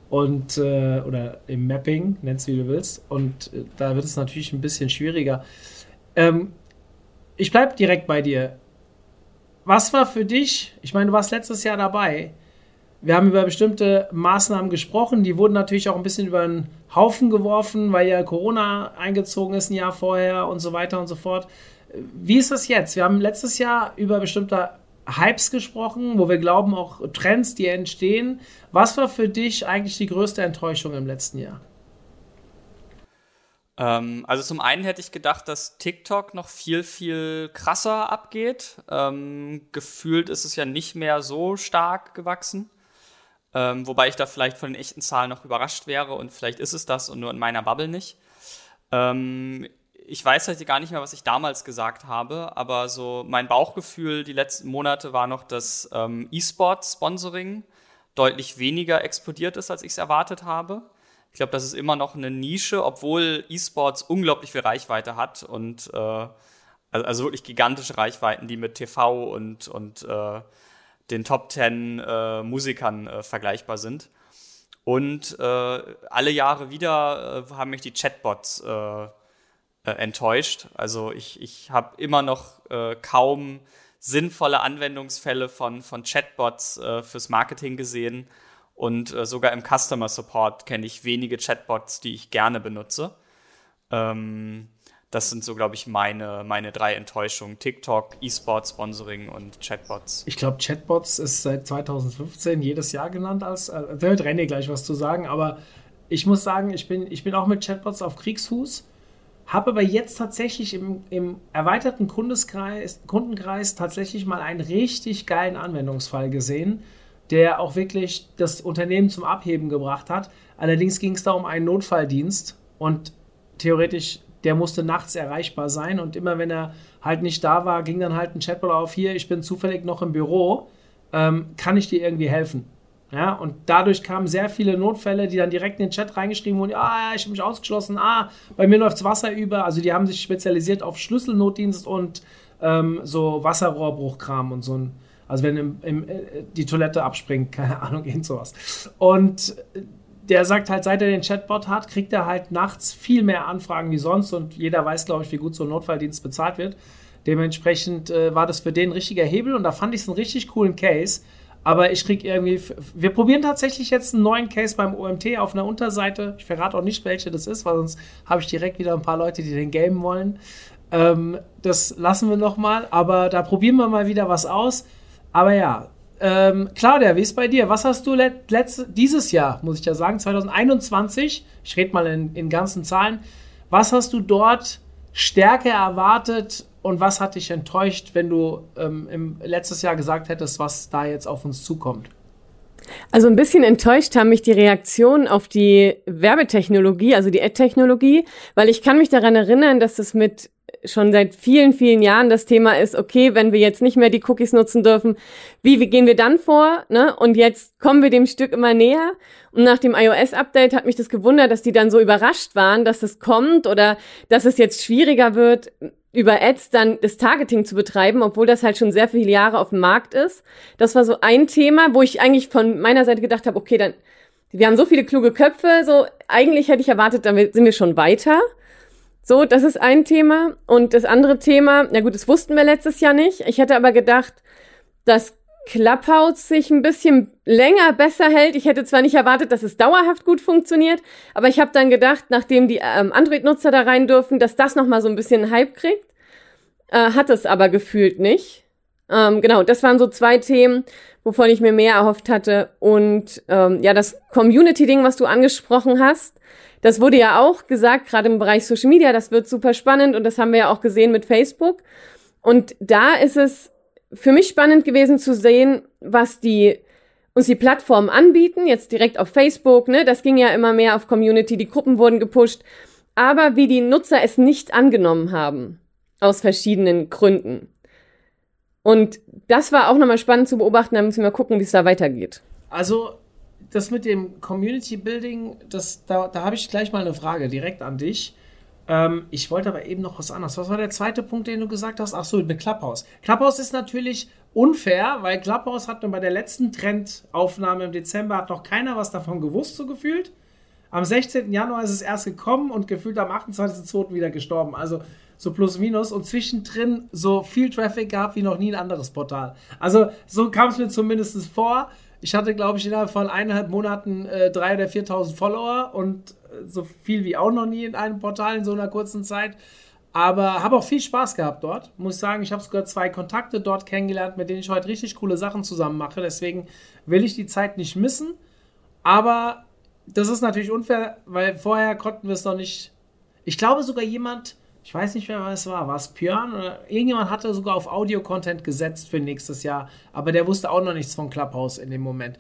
Und, äh, oder im Mapping, nennst wie du willst. Und äh, da wird es natürlich ein bisschen schwieriger. Ähm, ich bleibe direkt bei dir. Was war für dich, ich meine, du warst letztes Jahr dabei, wir haben über bestimmte Maßnahmen gesprochen, die wurden natürlich auch ein bisschen über den Haufen geworfen, weil ja Corona eingezogen ist ein Jahr vorher und so weiter und so fort. Wie ist das jetzt? Wir haben letztes Jahr über bestimmte Hypes gesprochen, wo wir glauben, auch Trends, die entstehen. Was war für dich eigentlich die größte Enttäuschung im letzten Jahr? Ähm, also zum einen hätte ich gedacht, dass TikTok noch viel, viel krasser abgeht. Ähm, gefühlt ist es ja nicht mehr so stark gewachsen. Ähm, wobei ich da vielleicht von den echten Zahlen noch überrascht wäre und vielleicht ist es das und nur in meiner Bubble nicht. Ähm, ich weiß halt gar nicht mehr, was ich damals gesagt habe, aber so mein Bauchgefühl die letzten Monate war noch, dass ähm, E-Sport-Sponsoring deutlich weniger explodiert ist, als ich es erwartet habe. Ich glaube, das ist immer noch eine Nische, obwohl E-Sports unglaublich viel Reichweite hat und äh, also, wirklich gigantische Reichweiten, die mit TV und, und äh, den Top Ten äh, Musikern äh, vergleichbar sind. Und äh, alle Jahre wieder äh, haben mich die Chatbots äh, äh, enttäuscht. Also ich, ich habe immer noch kaum sinnvolle Anwendungsfälle von, von Chatbots fürs Marketing gesehen. Und sogar im Customer Support kenne ich wenige Chatbots, die ich gerne benutze. Ähm, das sind so, glaube ich, meine, meine drei Enttäuschungen. TikTok, E-Sport, Sponsoring und Chatbots. Ich glaube, Chatbots ist seit 2015 jedes Jahr genannt als. Äh, da wird René gleich was zu sagen, aber ich muss sagen, ich bin, ich bin auch mit Chatbots auf Kriegsfuß. Habe aber jetzt tatsächlich im, im erweiterten Kundenkreis tatsächlich mal einen richtig geilen Anwendungsfall gesehen, der auch wirklich das Unternehmen zum Abheben gebracht hat. Allerdings ging es da um einen Notfalldienst und theoretisch der musste nachts erreichbar sein und immer wenn er halt nicht da war, ging dann halt ein Chatbot auf, hier, ich bin zufällig noch im Büro, ähm, kann ich dir irgendwie helfen? Ja, und dadurch kamen sehr viele Notfälle, die dann direkt in den Chat reingeschrieben wurden, ah, ich habe mich ausgeschlossen, ah, bei mir läuft Wasser über. Also die haben sich spezialisiert auf Schlüsselnotdienst und ähm, so Wasserrohrbruchkram und so ein, also wenn im, im, äh, die Toilette abspringt, (laughs) keine Ahnung, irgend sowas. Und der sagt halt, seit er den Chatbot hat, kriegt er halt nachts viel mehr Anfragen wie sonst und jeder weiß, glaube ich, wie gut so ein Notfalldienst bezahlt wird. Dementsprechend äh, war das für den ein richtiger Hebel und da fand ich es einen richtig coolen Case. Aber ich kriege irgendwie, wir probieren tatsächlich jetzt einen neuen Case beim OMT auf einer Unterseite. Ich verrate auch nicht, welche das ist, weil sonst habe ich direkt wieder ein paar Leute, die den gamen wollen. Ähm, das lassen wir nochmal, aber da probieren wir mal wieder was aus. Aber ja, ähm, Claudia, wie ist bei dir? Was hast du let, letzt, dieses Jahr, muss ich ja sagen, 2021, ich rede mal in, in ganzen Zahlen, was hast du dort stärker erwartet und was hat dich enttäuscht, wenn du ähm, im, letztes Jahr gesagt hättest, was da jetzt auf uns zukommt? Also ein bisschen enttäuscht haben mich die Reaktionen auf die Werbetechnologie, also die Ad-Technologie, weil ich kann mich daran erinnern, dass es mit schon seit vielen, vielen Jahren das Thema ist, okay, wenn wir jetzt nicht mehr die Cookies nutzen dürfen, wie, wie gehen wir dann vor? Ne? Und jetzt kommen wir dem Stück immer näher. Und nach dem iOS-Update hat mich das gewundert, dass die dann so überrascht waren, dass es kommt oder dass es jetzt schwieriger wird, über Ads dann das Targeting zu betreiben, obwohl das halt schon sehr viele Jahre auf dem Markt ist. Das war so ein Thema, wo ich eigentlich von meiner Seite gedacht habe, okay, dann, wir haben so viele kluge Köpfe, so eigentlich hätte ich erwartet, dann sind wir schon weiter. So, das ist ein Thema. Und das andere Thema, na gut, das wussten wir letztes Jahr nicht. Ich hätte aber gedacht, dass Clubhouse sich ein bisschen länger besser hält. Ich hätte zwar nicht erwartet, dass es dauerhaft gut funktioniert, aber ich habe dann gedacht, nachdem die ähm, Android-Nutzer da rein dürfen, dass das nochmal so ein bisschen Hype kriegt. Äh, hat es aber gefühlt nicht. Ähm, genau, das waren so zwei Themen, wovon ich mir mehr erhofft hatte. Und ähm, ja, das Community-Ding, was du angesprochen hast, das wurde ja auch gesagt, gerade im Bereich Social Media, das wird super spannend und das haben wir ja auch gesehen mit Facebook. Und da ist es für mich spannend gewesen zu sehen, was die uns die Plattformen anbieten, jetzt direkt auf Facebook, ne? Das ging ja immer mehr auf Community, die Gruppen wurden gepusht, aber wie die Nutzer es nicht angenommen haben aus verschiedenen Gründen. Und das war auch nochmal spannend zu beobachten, da müssen wir mal gucken, wie es da weitergeht. Also das mit dem Community Building, das, da, da habe ich gleich mal eine Frage direkt an dich. Ähm, ich wollte aber eben noch was anderes. Was war der zweite Punkt, den du gesagt hast? Ach so, mit Clubhouse. Clubhouse ist natürlich unfair, weil Clubhouse hat bei der letzten Trendaufnahme im Dezember hat noch keiner was davon gewusst, so gefühlt. Am 16. Januar ist es erst gekommen und gefühlt am 28.02. wieder gestorben. Also so plus minus und zwischendrin so viel Traffic gab wie noch nie ein anderes Portal. Also so kam es mir zumindest vor. Ich hatte, glaube ich, innerhalb von eineinhalb Monaten äh, 3.000 oder 4.000 Follower und äh, so viel wie auch noch nie in einem Portal in so einer kurzen Zeit. Aber habe auch viel Spaß gehabt dort. Muss sagen, ich habe sogar zwei Kontakte dort kennengelernt, mit denen ich heute richtig coole Sachen zusammen mache. Deswegen will ich die Zeit nicht missen. Aber das ist natürlich unfair, weil vorher konnten wir es noch nicht. Ich glaube sogar jemand, ich weiß nicht mehr, wer es war, war es Björn oder irgendjemand hatte sogar auf Audio-Content gesetzt für nächstes Jahr, aber der wusste auch noch nichts von Clubhouse in dem Moment.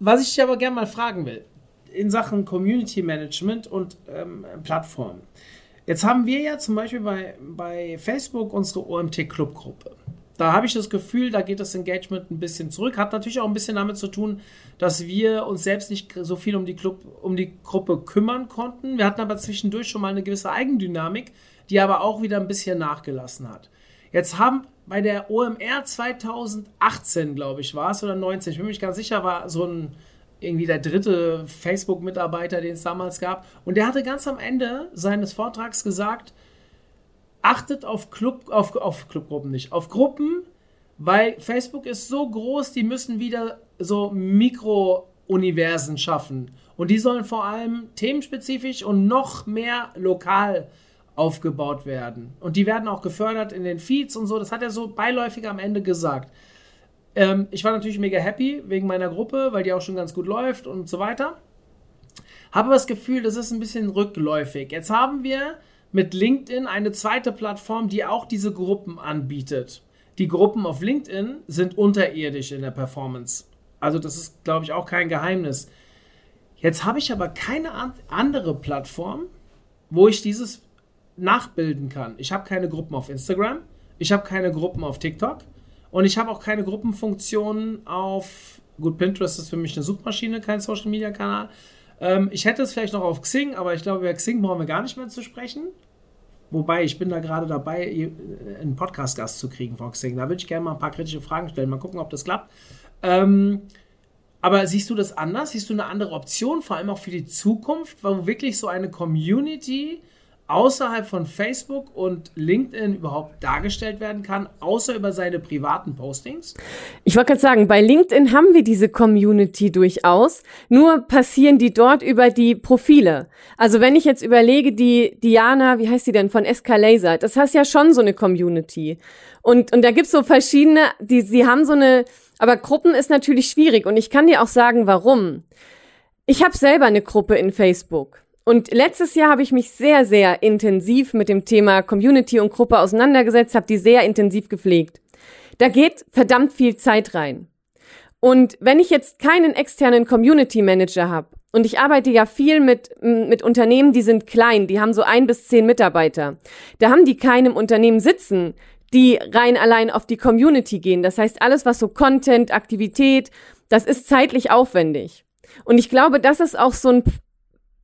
Was ich dich aber gerne mal fragen will, in Sachen Community Management und ähm, Plattformen. Jetzt haben wir ja zum Beispiel bei, bei Facebook unsere OMT-Club-Gruppe. Da habe ich das Gefühl, da geht das Engagement ein bisschen zurück. Hat natürlich auch ein bisschen damit zu tun, dass wir uns selbst nicht so viel um die, Club, um die Gruppe kümmern konnten. Wir hatten aber zwischendurch schon mal eine gewisse Eigendynamik, die aber auch wieder ein bisschen nachgelassen hat. Jetzt haben bei der OMR 2018, glaube ich, war es oder 19, ich bin mir nicht ganz sicher, war so ein irgendwie der dritte Facebook-Mitarbeiter, den es damals gab. Und der hatte ganz am Ende seines Vortrags gesagt, achtet auf Club, auf, auf Clubgruppen nicht, auf Gruppen, weil Facebook ist so groß, die müssen wieder so Mikro-Universen schaffen. Und die sollen vor allem themenspezifisch und noch mehr lokal aufgebaut werden. Und die werden auch gefördert in den Feeds und so. Das hat er so beiläufig am Ende gesagt. Ähm, ich war natürlich mega happy wegen meiner Gruppe, weil die auch schon ganz gut läuft und so weiter. Habe das Gefühl, das ist ein bisschen rückläufig. Jetzt haben wir mit LinkedIn eine zweite Plattform, die auch diese Gruppen anbietet. Die Gruppen auf LinkedIn sind unterirdisch in der Performance. Also das ist, glaube ich, auch kein Geheimnis. Jetzt habe ich aber keine andere Plattform, wo ich dieses nachbilden kann. Ich habe keine Gruppen auf Instagram, ich habe keine Gruppen auf TikTok und ich habe auch keine Gruppenfunktionen auf. Gut, Pinterest ist für mich eine Suchmaschine, kein Social Media Kanal. Ähm, ich hätte es vielleicht noch auf Xing, aber ich glaube, über Xing brauchen wir gar nicht mehr zu sprechen. Wobei, ich bin da gerade dabei, einen Podcast-Gast zu kriegen von Xing. Da würde ich gerne mal ein paar kritische Fragen stellen. Mal gucken, ob das klappt. Ähm, aber siehst du das anders? Siehst du eine andere Option, vor allem auch für die Zukunft, wo wirklich so eine Community außerhalb von Facebook und LinkedIn überhaupt dargestellt werden kann, außer über seine privaten Postings? Ich wollte gerade sagen, bei LinkedIn haben wir diese Community durchaus, nur passieren die dort über die Profile. Also wenn ich jetzt überlege, die Diana, wie heißt sie denn, von Escalaser, das heißt ja schon so eine Community. Und, und da gibt's so verschiedene, die, sie haben so eine, aber Gruppen ist natürlich schwierig und ich kann dir auch sagen, warum. Ich habe selber eine Gruppe in Facebook. Und letztes Jahr habe ich mich sehr, sehr intensiv mit dem Thema Community und Gruppe auseinandergesetzt, habe die sehr intensiv gepflegt. Da geht verdammt viel Zeit rein. Und wenn ich jetzt keinen externen Community Manager habe, und ich arbeite ja viel mit, mit Unternehmen, die sind klein, die haben so ein bis zehn Mitarbeiter. Da haben die keinem Unternehmen sitzen, die rein allein auf die Community gehen. Das heißt, alles, was so Content, Aktivität, das ist zeitlich aufwendig. Und ich glaube, das ist auch so ein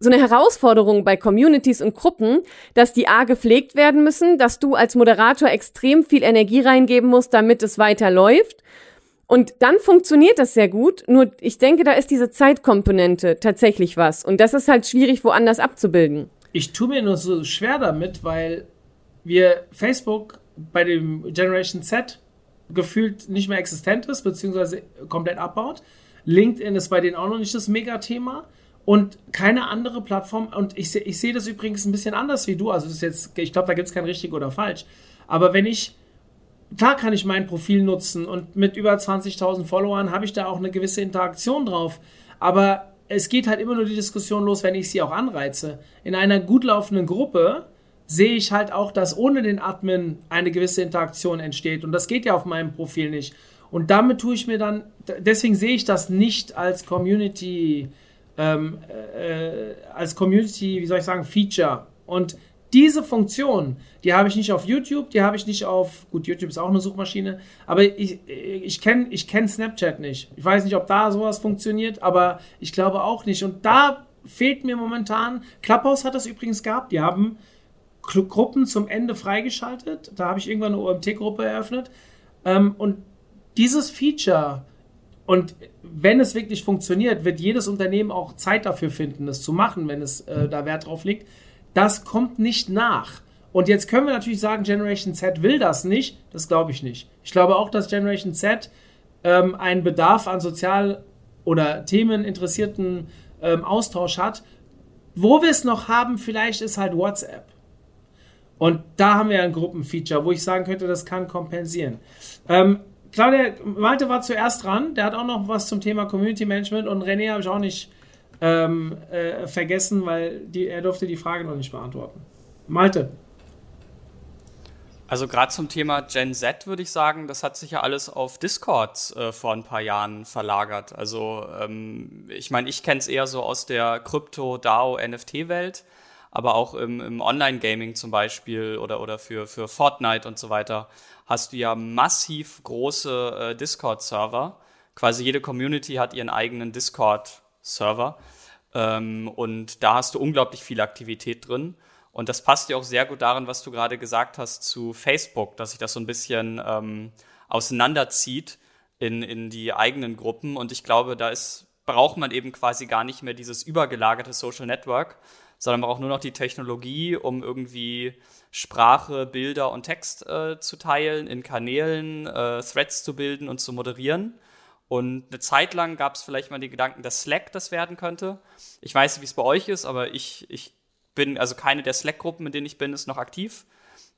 so eine Herausforderung bei Communities und Gruppen, dass die A gepflegt werden müssen, dass du als Moderator extrem viel Energie reingeben musst, damit es weiter läuft. Und dann funktioniert das sehr gut. Nur ich denke, da ist diese Zeitkomponente tatsächlich was. Und das ist halt schwierig, woanders abzubilden. Ich tue mir nur so schwer damit, weil wir Facebook bei dem Generation Z gefühlt nicht mehr existent ist, beziehungsweise komplett abbaut. LinkedIn ist bei denen auch noch nicht das Megathema. thema und keine andere Plattform. Und ich, ich sehe das übrigens ein bisschen anders wie du. Also das ist jetzt, ich glaube, da gibt es kein richtig oder falsch. Aber wenn ich, klar kann ich mein Profil nutzen und mit über 20.000 Followern habe ich da auch eine gewisse Interaktion drauf. Aber es geht halt immer nur die Diskussion los, wenn ich sie auch anreize. In einer gut laufenden Gruppe sehe ich halt auch, dass ohne den Admin eine gewisse Interaktion entsteht. Und das geht ja auf meinem Profil nicht. Und damit tue ich mir dann, deswegen sehe ich das nicht als Community ähm, äh, als Community, wie soll ich sagen, Feature. Und diese Funktion, die habe ich nicht auf YouTube, die habe ich nicht auf, gut, YouTube ist auch eine Suchmaschine, aber ich, ich kenne ich kenn Snapchat nicht. Ich weiß nicht, ob da sowas funktioniert, aber ich glaube auch nicht. Und da fehlt mir momentan, Clubhouse hat das übrigens gehabt, die haben Gruppen zum Ende freigeschaltet. Da habe ich irgendwann eine OMT-Gruppe eröffnet. Ähm, und dieses Feature, und wenn es wirklich funktioniert, wird jedes Unternehmen auch Zeit dafür finden, das zu machen, wenn es äh, da Wert drauf liegt. Das kommt nicht nach. Und jetzt können wir natürlich sagen, Generation Z will das nicht. Das glaube ich nicht. Ich glaube auch, dass Generation Z ähm, einen Bedarf an sozial- oder themeninteressierten ähm, Austausch hat. Wo wir es noch haben, vielleicht ist halt WhatsApp. Und da haben wir ein Gruppenfeature, wo ich sagen könnte, das kann kompensieren. Ähm, Claudia, Malte war zuerst dran. Der hat auch noch was zum Thema Community Management und René habe ich auch nicht ähm, äh, vergessen, weil die, er durfte die Frage noch nicht beantworten. Malte. Also gerade zum Thema Gen Z würde ich sagen, das hat sich ja alles auf Discord äh, vor ein paar Jahren verlagert. Also ähm, ich meine, ich kenne es eher so aus der Krypto, DAO, NFT-Welt, aber auch im, im Online-Gaming zum Beispiel oder, oder für, für Fortnite und so weiter hast du ja massiv große äh, Discord-Server. Quasi jede Community hat ihren eigenen Discord-Server. Ähm, und da hast du unglaublich viel Aktivität drin. Und das passt ja auch sehr gut daran, was du gerade gesagt hast zu Facebook, dass sich das so ein bisschen ähm, auseinanderzieht in, in die eigenen Gruppen. Und ich glaube, da ist, braucht man eben quasi gar nicht mehr dieses übergelagerte Social Network, sondern man braucht nur noch die Technologie, um irgendwie Sprache, Bilder und Text äh, zu teilen, in Kanälen äh, Threads zu bilden und zu moderieren. Und eine Zeit lang gab es vielleicht mal den Gedanken, dass Slack das werden könnte. Ich weiß nicht, wie es bei euch ist, aber ich, ich bin, also keine der Slack-Gruppen, in denen ich bin, ist noch aktiv.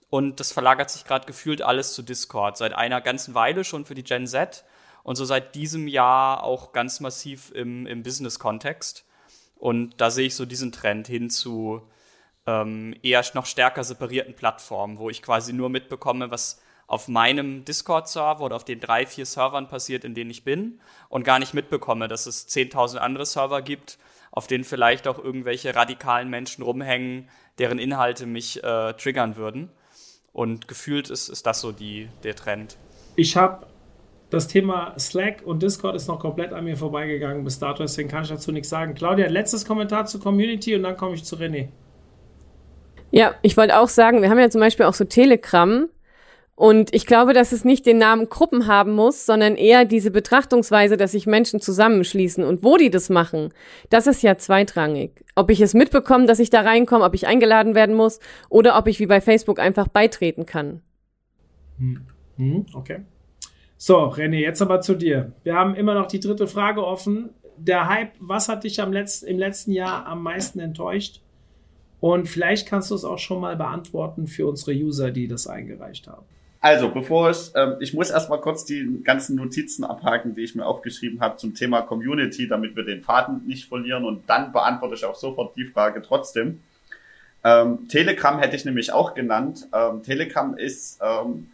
Und das verlagert sich gerade gefühlt alles zu Discord. Seit einer ganzen Weile schon für die Gen Z und so seit diesem Jahr auch ganz massiv im, im Business-Kontext. Und da sehe ich so diesen Trend hin zu ähm, eher noch stärker separierten Plattformen, wo ich quasi nur mitbekomme, was auf meinem Discord-Server oder auf den drei, vier Servern passiert, in denen ich bin und gar nicht mitbekomme, dass es 10.000 andere Server gibt, auf denen vielleicht auch irgendwelche radikalen Menschen rumhängen, deren Inhalte mich äh, triggern würden. Und gefühlt ist, ist das so die, der Trend. Ich habe das Thema Slack und Discord ist noch komplett an mir vorbeigegangen bis dato, deswegen kann ich dazu nichts sagen. Claudia, letztes Kommentar zur Community und dann komme ich zu René. Ja, ich wollte auch sagen, wir haben ja zum Beispiel auch so Telegram, und ich glaube, dass es nicht den Namen Gruppen haben muss, sondern eher diese Betrachtungsweise, dass sich Menschen zusammenschließen und wo die das machen. Das ist ja zweitrangig. Ob ich es mitbekomme, dass ich da reinkomme, ob ich eingeladen werden muss oder ob ich wie bei Facebook einfach beitreten kann. Hm, okay. So, René, jetzt aber zu dir. Wir haben immer noch die dritte Frage offen. Der Hype, was hat dich am letzten, im letzten Jahr am meisten enttäuscht? Und vielleicht kannst du es auch schon mal beantworten für unsere User, die das eingereicht haben. Also, bevor ich, ähm, ich muss erstmal kurz die ganzen Notizen abhaken, die ich mir aufgeschrieben habe zum Thema Community, damit wir den Faden nicht verlieren und dann beantworte ich auch sofort die Frage trotzdem. Ähm, Telegram hätte ich nämlich auch genannt. Ähm, Telegram ist ähm,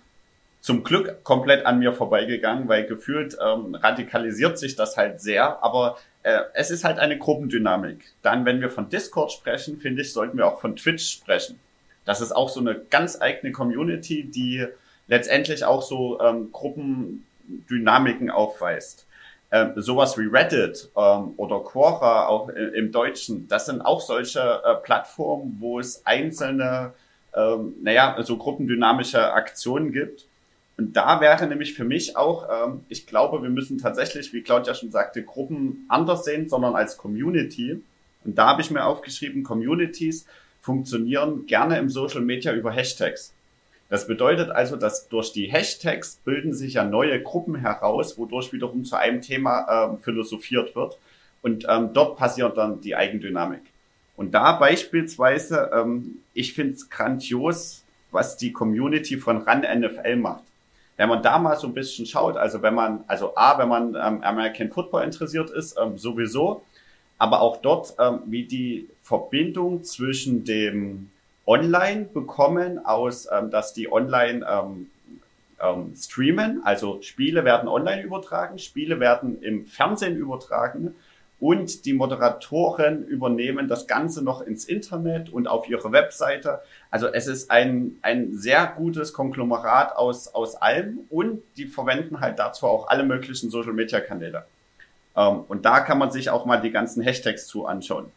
zum Glück komplett an mir vorbeigegangen, weil gefühlt ähm, radikalisiert sich das halt sehr, aber äh, es ist halt eine Gruppendynamik. Dann, wenn wir von Discord sprechen, finde ich, sollten wir auch von Twitch sprechen. Das ist auch so eine ganz eigene Community, die letztendlich auch so ähm, Gruppendynamiken aufweist. Ähm, sowas wie Reddit ähm, oder Quora auch im Deutschen, das sind auch solche äh, Plattformen, wo es einzelne, ähm, naja, so gruppendynamische Aktionen gibt. Und da wäre nämlich für mich auch, ähm, ich glaube, wir müssen tatsächlich, wie Claudia schon sagte, Gruppen anders sehen, sondern als Community. Und da habe ich mir aufgeschrieben, Communities funktionieren gerne im Social Media über Hashtags. Das bedeutet also, dass durch die Hashtags bilden sich ja neue Gruppen heraus, wodurch wiederum zu einem Thema ähm, philosophiert wird. Und ähm, dort passiert dann die Eigendynamik. Und da beispielsweise, ähm, ich finde es grandios, was die Community von RAN NFL macht. Wenn man da mal so ein bisschen schaut, also wenn man, also A, wenn man ähm, American Football interessiert ist, ähm, sowieso, aber auch dort, ähm, wie die Verbindung zwischen dem online bekommen, aus, ähm, dass die online ähm, ähm, streamen. Also Spiele werden online übertragen, Spiele werden im Fernsehen übertragen und die Moderatoren übernehmen das Ganze noch ins Internet und auf ihre Webseite. Also es ist ein, ein sehr gutes Konglomerat aus, aus allem und die verwenden halt dazu auch alle möglichen Social-Media-Kanäle. Ähm, und da kann man sich auch mal die ganzen Hashtags zu anschauen.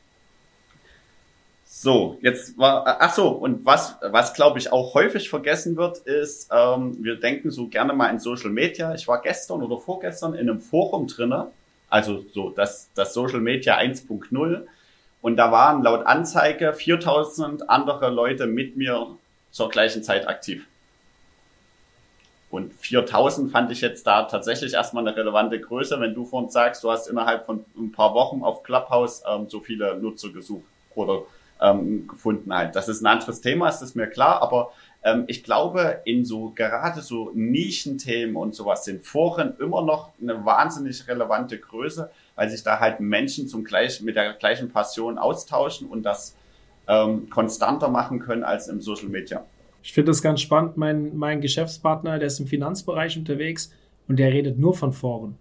So, jetzt war, ach so, und was, was glaube ich auch häufig vergessen wird, ist, ähm, wir denken so gerne mal in Social Media. Ich war gestern oder vorgestern in einem Forum drinne, also so das, das Social Media 1.0. Und da waren laut Anzeige 4000 andere Leute mit mir zur gleichen Zeit aktiv. Und 4000 fand ich jetzt da tatsächlich erstmal eine relevante Größe, wenn du vorhin sagst, du hast innerhalb von ein paar Wochen auf Clubhouse ähm, so viele Nutzer gesucht oder ähm, gefunden halt. Das ist ein anderes Thema, ist das mir klar, aber ähm, ich glaube, in so gerade so Nischenthemen und sowas sind Foren immer noch eine wahnsinnig relevante Größe, weil sich da halt Menschen zum gleich, mit der gleichen Passion austauschen und das ähm, konstanter machen können als im Social Media. Ich finde das ganz spannend. Mein, mein Geschäftspartner, der ist im Finanzbereich unterwegs und der redet nur von Foren.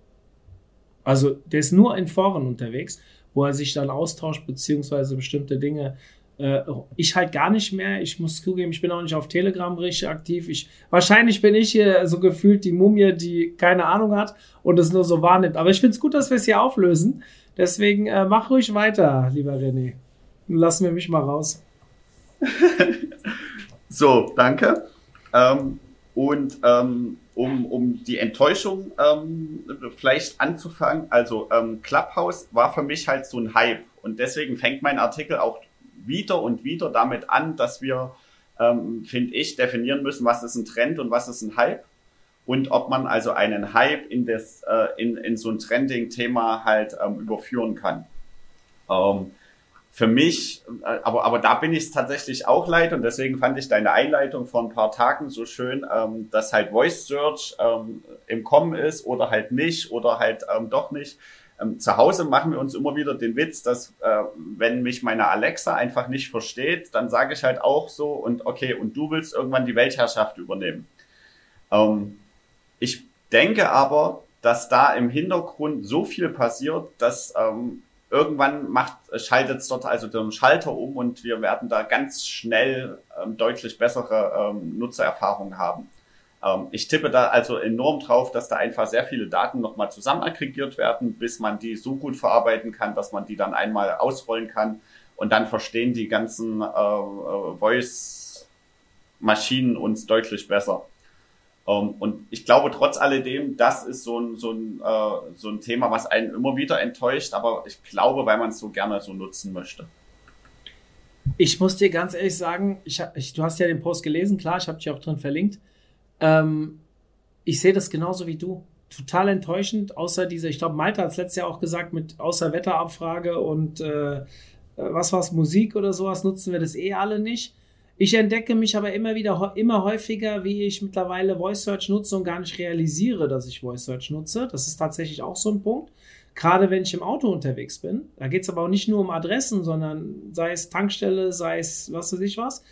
Also der ist nur in Foren unterwegs wo er sich dann austauscht, beziehungsweise bestimmte Dinge. Äh, ich halt gar nicht mehr. Ich muss zugeben, ich bin auch nicht auf Telegram richtig aktiv. Ich, wahrscheinlich bin ich hier so gefühlt die Mumie, die keine Ahnung hat und es nur so wahrnimmt. Aber ich finde es gut, dass wir es hier auflösen. Deswegen äh, mach ruhig weiter, lieber René. Lassen wir mich mal raus. (laughs) so, danke. Ähm, und ähm, um, um die Enttäuschung ähm, vielleicht anzufangen. Also ähm, Clubhouse war für mich halt so ein Hype und deswegen fängt mein Artikel auch wieder und wieder damit an, dass wir, ähm, finde ich, definieren müssen, was ist ein Trend und was ist ein Hype und ob man also einen Hype in, das, äh, in, in so ein Trending-Thema halt ähm, überführen kann. Ähm, für mich, äh, aber, aber da bin ich tatsächlich auch leid und deswegen fand ich deine Einleitung vor ein paar Tagen so schön, ähm, dass halt Voice Search ähm, im Kommen ist oder halt nicht oder halt ähm, doch nicht. Ähm, zu Hause machen wir uns immer wieder den Witz, dass äh, wenn mich meine Alexa einfach nicht versteht, dann sage ich halt auch so und okay, und du willst irgendwann die Weltherrschaft übernehmen. Ähm, ich denke aber, dass da im Hintergrund so viel passiert, dass ähm, irgendwann schaltet es dort also den Schalter um und wir werden da ganz schnell ähm, deutlich bessere ähm, Nutzererfahrungen haben. Ähm, ich tippe da also enorm drauf, dass da einfach sehr viele Daten nochmal zusammen aggregiert werden, bis man die so gut verarbeiten kann, dass man die dann einmal ausrollen kann und dann verstehen die ganzen äh, äh Voice-Maschinen uns deutlich besser. Um, ähm, und ich glaube, trotz alledem, das ist so ein, so, ein, äh, so ein Thema, was einen immer wieder enttäuscht, aber ich glaube, weil man es so gerne so nutzen möchte. Ich muss dir ganz ehrlich sagen, ich, ich, du hast ja den Post gelesen, klar, ich habe dich auch drin verlinkt. Ähm, ich sehe das genauso wie du. Total enttäuschend, außer diese, ich glaube, Malta hat es letztes Jahr auch gesagt, mit außer Wetterabfrage und äh, was war es, Musik oder sowas, nutzen wir das eh alle nicht. Ich entdecke mich aber immer wieder, immer häufiger, wie ich mittlerweile Voice Search nutze und gar nicht realisiere, dass ich Voice Search nutze. Das ist tatsächlich auch so ein Punkt. Gerade wenn ich im Auto unterwegs bin. Da geht es aber auch nicht nur um Adressen, sondern sei es Tankstelle, sei es was weiß ich was.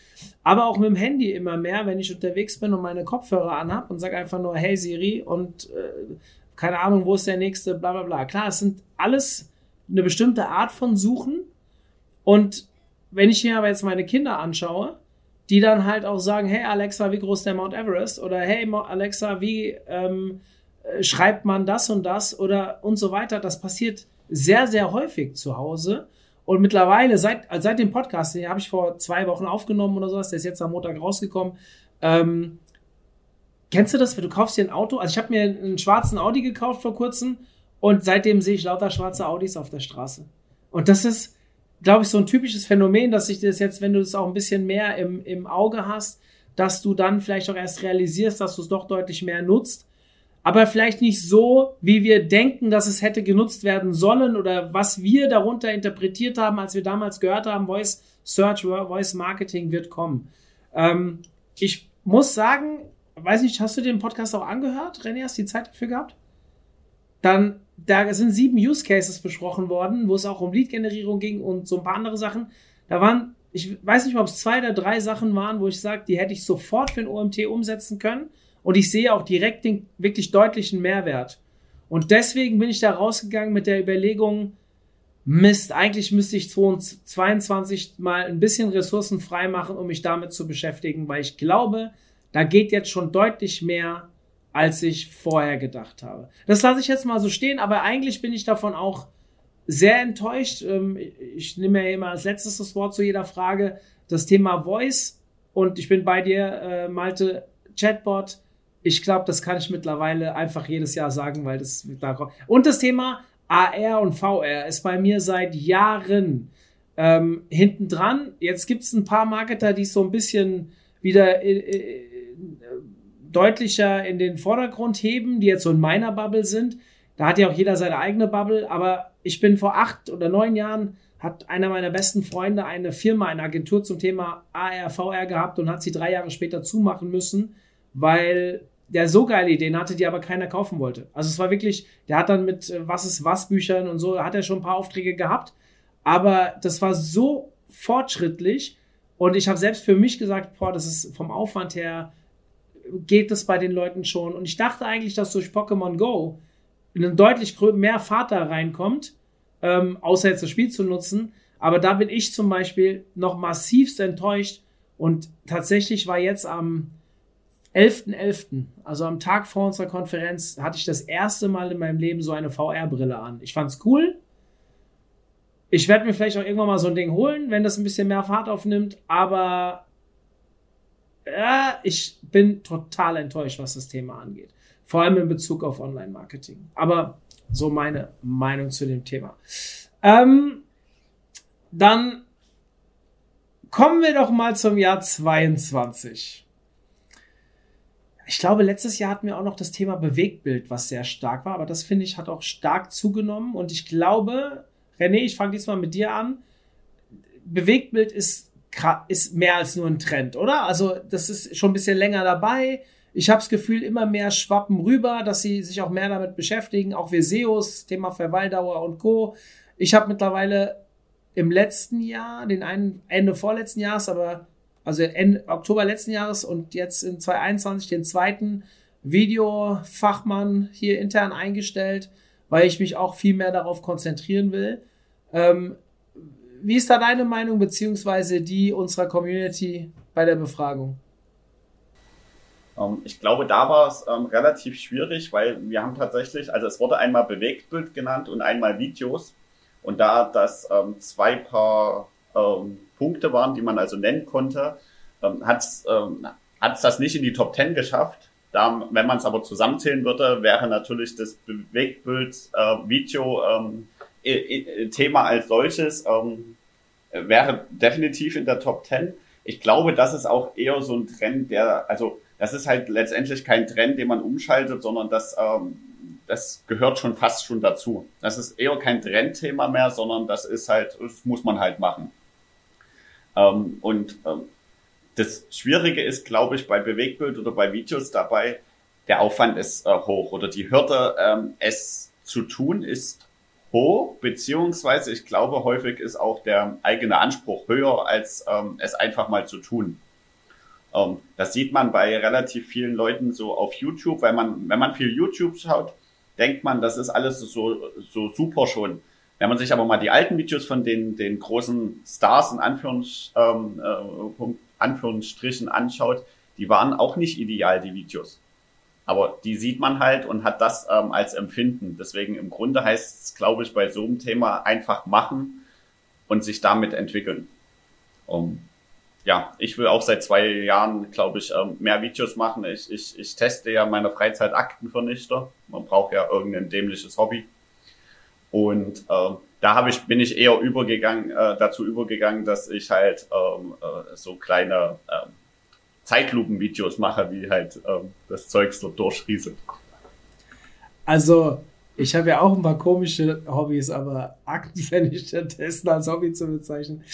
Aber auch mit dem Handy immer mehr, wenn ich unterwegs bin und meine Kopfhörer anhab und sage einfach nur, hey Siri und äh, keine Ahnung, wo ist der nächste, bla bla bla. Klar, es sind alles eine bestimmte Art von Suchen. Und wenn ich mir aber jetzt meine Kinder anschaue, die dann halt auch sagen, hey Alexa, wie groß ist der Mount Everest? Oder hey Alexa, wie ähm, äh, schreibt man das und das? Oder und so weiter. Das passiert sehr, sehr häufig zu Hause. Und mittlerweile, seit, seit dem Podcast, den habe ich vor zwei Wochen aufgenommen oder sowas, der ist jetzt am Montag rausgekommen. Ähm, kennst du das, wenn du kaufst dir ein Auto? Also ich habe mir einen schwarzen Audi gekauft vor kurzem und seitdem sehe ich lauter schwarze Audis auf der Straße. Und das ist, glaube ich, so ein typisches Phänomen, dass sich das jetzt, wenn du es auch ein bisschen mehr im, im Auge hast, dass du dann vielleicht auch erst realisierst, dass du es doch deutlich mehr nutzt. Aber vielleicht nicht so, wie wir denken, dass es hätte genutzt werden sollen oder was wir darunter interpretiert haben, als wir damals gehört haben, Voice Search, Voice Marketing wird kommen. Ähm, ich muss sagen, weiß nicht, hast du den Podcast auch angehört? René, hast du die Zeit dafür gehabt? Dann da sind sieben Use Cases besprochen worden, wo es auch um Lead-Generierung ging und so ein paar andere Sachen. Da waren, ich weiß nicht, ob es zwei oder drei Sachen waren, wo ich sage, die hätte ich sofort für ein OMT umsetzen können. Und ich sehe auch direkt den wirklich deutlichen Mehrwert. Und deswegen bin ich da rausgegangen mit der Überlegung, Mist, eigentlich müsste ich 22 mal ein bisschen Ressourcen freimachen, um mich damit zu beschäftigen, weil ich glaube, da geht jetzt schon deutlich mehr als ich vorher gedacht habe. Das lasse ich jetzt mal so stehen, aber eigentlich bin ich davon auch sehr enttäuscht. Ähm, ich nehme ja immer als letztes das Wort zu jeder Frage. Das Thema Voice und ich bin bei dir, äh, Malte, Chatbot. Ich glaube, das kann ich mittlerweile einfach jedes Jahr sagen, weil das da kommt. Und das Thema AR und VR ist bei mir seit Jahren ähm, hinten dran. Jetzt gibt es ein paar Marketer, die es so ein bisschen wieder äh, äh, deutlicher in den Vordergrund heben, die jetzt so in meiner Bubble sind. Da hat ja auch jeder seine eigene Bubble, aber ich bin vor acht oder neun Jahren hat einer meiner besten Freunde eine Firma, eine Agentur zum Thema AR, VR gehabt und hat sie drei Jahre später zumachen müssen, weil der so geile Ideen hatte, die aber keiner kaufen wollte. Also es war wirklich, der hat dann mit äh, Was ist was Büchern und so, hat er schon ein paar Aufträge gehabt, aber das war so fortschrittlich und ich habe selbst für mich gesagt, boah, das ist vom Aufwand her, geht das bei den Leuten schon. Und ich dachte eigentlich, dass durch Pokémon Go ein deutlich mehr da reinkommt, ähm, außer jetzt das Spiel zu nutzen. Aber da bin ich zum Beispiel noch massivst enttäuscht. Und tatsächlich war jetzt am 11.11., .11., also am Tag vor unserer Konferenz, hatte ich das erste Mal in meinem Leben so eine VR-Brille an. Ich fand's cool. Ich werde mir vielleicht auch irgendwann mal so ein Ding holen, wenn das ein bisschen mehr Fahrt aufnimmt, aber ja, ich bin total enttäuscht, was das Thema angeht. Vor allem in Bezug auf Online-Marketing. Aber so meine Meinung zu dem Thema. Ähm, dann kommen wir doch mal zum Jahr 22. Ich glaube, letztes Jahr hatten wir auch noch das Thema Bewegtbild, was sehr stark war, aber das finde ich hat auch stark zugenommen und ich glaube, René, ich fange diesmal mit dir an. Bewegtbild ist, ist mehr als nur ein Trend, oder? Also, das ist schon ein bisschen länger dabei. Ich habe das Gefühl, immer mehr schwappen rüber, dass sie sich auch mehr damit beschäftigen. Auch wir SEOs, Thema Verweildauer und Co. Ich habe mittlerweile im letzten Jahr, den einen Ende vorletzten Jahres, aber also Ende Oktober letzten Jahres und jetzt in 2021 den zweiten Videofachmann hier intern eingestellt, weil ich mich auch viel mehr darauf konzentrieren will. Ähm, wie ist da deine Meinung beziehungsweise die unserer Community bei der Befragung? Ähm, ich glaube, da war es ähm, relativ schwierig, weil wir haben tatsächlich, also es wurde einmal Bewegtbild genannt und einmal Videos. Und da das ähm, zwei paar ähm, Punkte waren, die man also nennen konnte, ähm, hat es ähm, das nicht in die Top 10 geschafft. Da, wenn man es aber zusammenzählen würde, wäre natürlich das Bewegtbild-Video ähm, Thema als solches ähm, wäre definitiv in der Top 10. Ich glaube, das ist auch eher so ein Trend, der, also das ist halt letztendlich kein Trend, den man umschaltet, sondern das, ähm, das gehört schon fast schon dazu. Das ist eher kein Trendthema mehr, sondern das ist halt, das muss man halt machen. Ähm, und ähm, das Schwierige ist, glaube ich, bei Bewegtbild oder bei Videos dabei, der Aufwand ist äh, hoch oder die Hürde, ähm, es zu tun, ist hoch, beziehungsweise ich glaube, häufig ist auch der eigene Anspruch höher, als ähm, es einfach mal zu tun. Ähm, das sieht man bei relativ vielen Leuten so auf YouTube, weil man, wenn man viel YouTube schaut, denkt man, das ist alles so, so super schon. Wenn man sich aber mal die alten Videos von den, den großen Stars in ähm, äh, Anführungsstrichen anschaut, die waren auch nicht ideal, die Videos. Aber die sieht man halt und hat das ähm, als Empfinden. Deswegen im Grunde heißt es, glaube ich, bei so einem Thema einfach machen und sich damit entwickeln. Um, ja, ich will auch seit zwei Jahren, glaube ich, ähm, mehr Videos machen. Ich, ich, ich teste ja meine Freizeit Aktenvernichter. Man braucht ja irgendein dämliches Hobby. Und ähm, da habe ich, bin ich eher übergegangen, äh, dazu übergegangen, dass ich halt ähm, äh, so kleine ähm, Zeitlupenvideos mache, wie halt ähm, das Zeugs dort durchrieselt. Also, ich habe ja auch ein paar komische Hobbys, aber Aktenvernichter (laughs) testen als Hobby zu bezeichnen.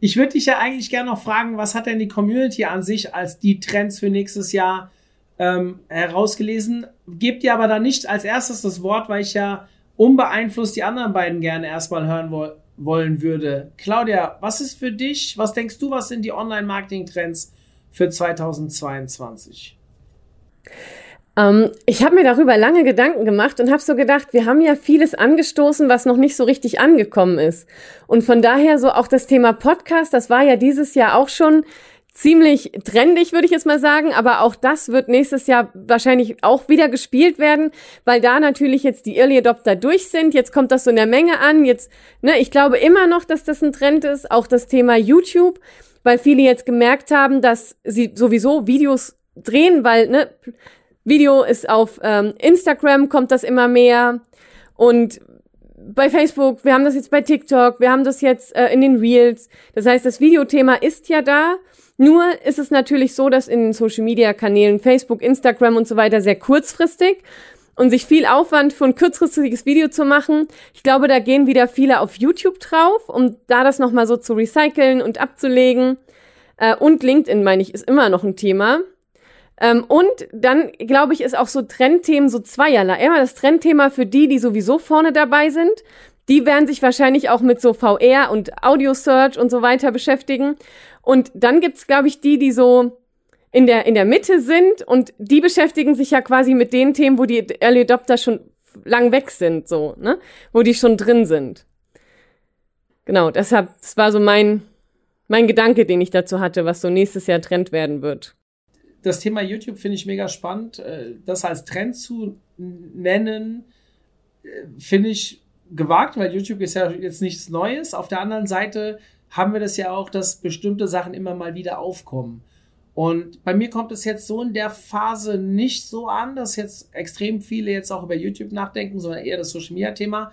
Ich würde dich ja eigentlich gerne noch fragen, was hat denn die Community an sich als die Trends für nächstes Jahr ähm, herausgelesen? Gebt ihr aber da nicht als erstes das Wort, weil ich ja unbeeinflusst die anderen beiden gerne erstmal hören wo wollen würde. Claudia, was ist für dich, was denkst du, was sind die Online-Marketing-Trends für 2022? Ähm, ich habe mir darüber lange Gedanken gemacht und habe so gedacht, wir haben ja vieles angestoßen, was noch nicht so richtig angekommen ist. Und von daher so auch das Thema Podcast, das war ja dieses Jahr auch schon ziemlich trendig, würde ich jetzt mal sagen. Aber auch das wird nächstes Jahr wahrscheinlich auch wieder gespielt werden, weil da natürlich jetzt die Early Adopter durch sind. Jetzt kommt das so in der Menge an. Jetzt, ne, ich glaube immer noch, dass das ein Trend ist. Auch das Thema YouTube, weil viele jetzt gemerkt haben, dass sie sowieso Videos drehen, weil, ne, Video ist auf ähm, Instagram, kommt das immer mehr. Und bei Facebook, wir haben das jetzt bei TikTok, wir haben das jetzt äh, in den Reels. Das heißt, das Videothema ist ja da. Nur ist es natürlich so, dass in Social-Media-Kanälen Facebook, Instagram und so weiter sehr kurzfristig und sich viel Aufwand für ein kurzfristiges Video zu machen. Ich glaube, da gehen wieder viele auf YouTube drauf, um da das nochmal so zu recyceln und abzulegen. Äh, und LinkedIn, meine ich, ist immer noch ein Thema. Ähm, und dann, glaube ich, ist auch so Trendthemen so zweierlei. Immer das Trendthema für die, die sowieso vorne dabei sind. Die werden sich wahrscheinlich auch mit so VR und Audio Search und so weiter beschäftigen. Und dann gibt's, glaube ich, die, die so in der, in der Mitte sind und die beschäftigen sich ja quasi mit den Themen, wo die Early Adopter schon lang weg sind, so, ne? Wo die schon drin sind. Genau, deshalb, das war so mein, mein Gedanke, den ich dazu hatte, was so nächstes Jahr Trend werden wird das Thema YouTube finde ich mega spannend. Äh, das als Trend zu nennen, äh, finde ich gewagt, weil YouTube ist ja jetzt nichts Neues. Auf der anderen Seite haben wir das ja auch, dass bestimmte Sachen immer mal wieder aufkommen. Und bei mir kommt es jetzt so in der Phase nicht so an, dass jetzt extrem viele jetzt auch über YouTube nachdenken, sondern eher das Social Media Thema.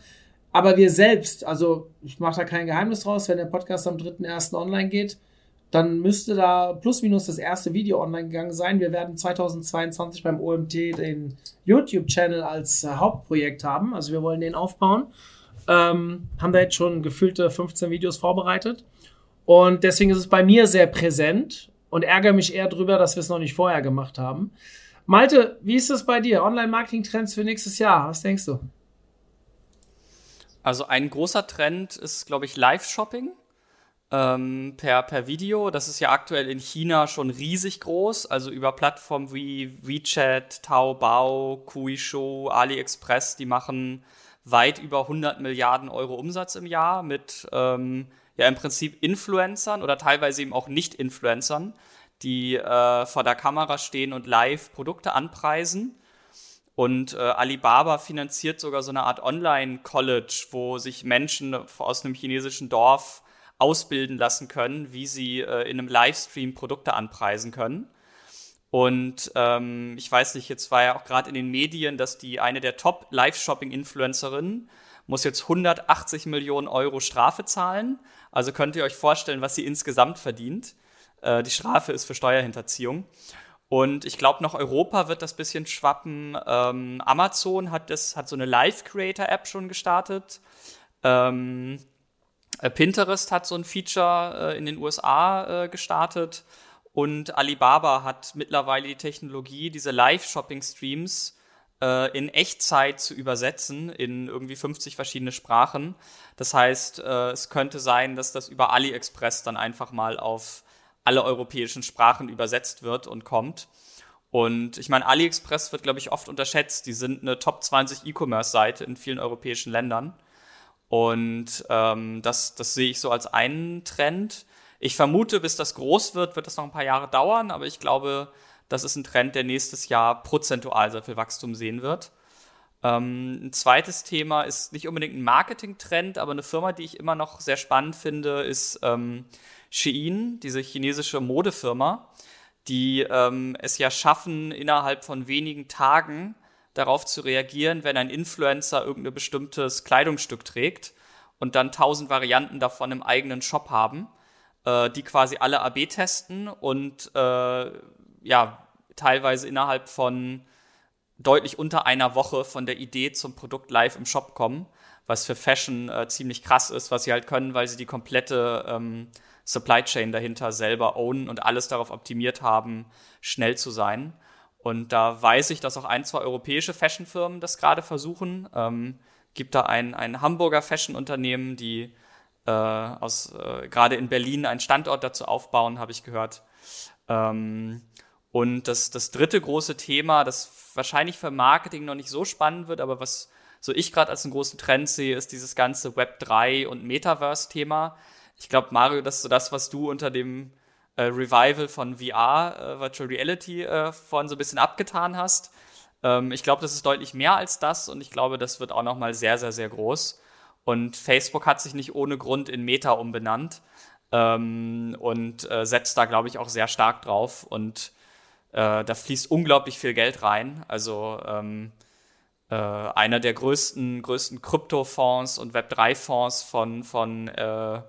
Aber wir selbst, also ich mache da kein Geheimnis draus, wenn der Podcast am 3.1. online geht, dann müsste da plus minus das erste Video online gegangen sein. Wir werden 2022 beim OMT den YouTube-Channel als äh, Hauptprojekt haben. Also wir wollen den aufbauen. Ähm, haben da jetzt schon gefühlte 15 Videos vorbereitet. Und deswegen ist es bei mir sehr präsent und ärgere mich eher drüber, dass wir es noch nicht vorher gemacht haben. Malte, wie ist es bei dir? Online-Marketing-Trends für nächstes Jahr? Was denkst du? Also ein großer Trend ist, glaube ich, Live-Shopping ähm, per, per Video. Das ist ja aktuell in China schon riesig groß, also über Plattformen wie WeChat, Taobao, Kuisho, AliExpress, die machen weit über 100 Milliarden Euro Umsatz im Jahr mit ähm, ja im Prinzip Influencern oder teilweise eben auch Nicht-Influencern, die äh, vor der Kamera stehen und live Produkte anpreisen. Und äh, Alibaba finanziert sogar so eine Art Online-College, wo sich Menschen aus einem chinesischen Dorf ausbilden lassen können, wie sie äh, in einem Livestream Produkte anpreisen können. Und ähm, ich weiß nicht, jetzt war ja auch gerade in den Medien, dass die eine der Top Live-Shopping-Influencerinnen muss jetzt 180 Millionen Euro Strafe zahlen. Also könnt ihr euch vorstellen, was sie insgesamt verdient. Äh, die Strafe ist für Steuerhinterziehung. Und ich glaube, nach Europa wird das bisschen schwappen. Ähm, Amazon hat das, hat so eine Live-Creator-App schon gestartet. Ähm, äh, Pinterest hat so ein Feature äh, in den USA äh, gestartet und Alibaba hat mittlerweile die Technologie, diese Live-Shopping-Streams äh, in Echtzeit zu übersetzen in irgendwie 50 verschiedene Sprachen. Das heißt, äh, es könnte sein, dass das über AliExpress dann einfach mal auf alle europäischen Sprachen übersetzt wird und kommt. Und ich meine, AliExpress wird, glaube ich, oft unterschätzt. Die sind eine Top 20 E-Commerce-Seite in vielen europäischen Ländern. Und ähm, das, das sehe ich so als einen Trend. Ich vermute, bis das groß wird, wird das noch ein paar Jahre dauern, aber ich glaube, das ist ein Trend, der nächstes Jahr prozentual sehr viel Wachstum sehen wird. Ähm, ein zweites Thema ist nicht unbedingt ein Marketing-Trend, aber eine Firma, die ich immer noch sehr spannend finde, ist ähm, Shein, diese chinesische Modefirma, die ähm, es ja schaffen, innerhalb von wenigen Tagen darauf zu reagieren, wenn ein Influencer irgendein bestimmtes Kleidungsstück trägt und dann tausend Varianten davon im eigenen Shop haben, äh, die quasi alle AB testen und äh, ja, teilweise innerhalb von deutlich unter einer Woche von der Idee zum Produkt live im Shop kommen, was für Fashion äh, ziemlich krass ist, was sie halt können, weil sie die komplette ähm, Supply Chain dahinter selber ownen und alles darauf optimiert haben, schnell zu sein. Und da weiß ich, dass auch ein, zwei europäische Fashionfirmen das gerade versuchen. Ähm, gibt da ein, ein Hamburger Fashion-Unternehmen, die äh, aus äh, gerade in Berlin einen Standort dazu aufbauen, habe ich gehört. Ähm, und das, das dritte große Thema, das wahrscheinlich für Marketing noch nicht so spannend wird, aber was so ich gerade als einen großen Trend sehe, ist dieses ganze Web 3 und Metaverse-Thema. Ich glaube, Mario, das ist so das, was du unter dem äh, Revival von VR, äh, Virtual Reality, äh, vorhin so ein bisschen abgetan hast. Ähm, ich glaube, das ist deutlich mehr als das und ich glaube, das wird auch noch mal sehr, sehr, sehr groß. Und Facebook hat sich nicht ohne Grund in Meta umbenannt ähm, und äh, setzt da, glaube ich, auch sehr stark drauf. Und äh, da fließt unglaublich viel Geld rein. Also ähm, äh, einer der größten, größten Kryptofonds und Web3-Fonds von, von äh,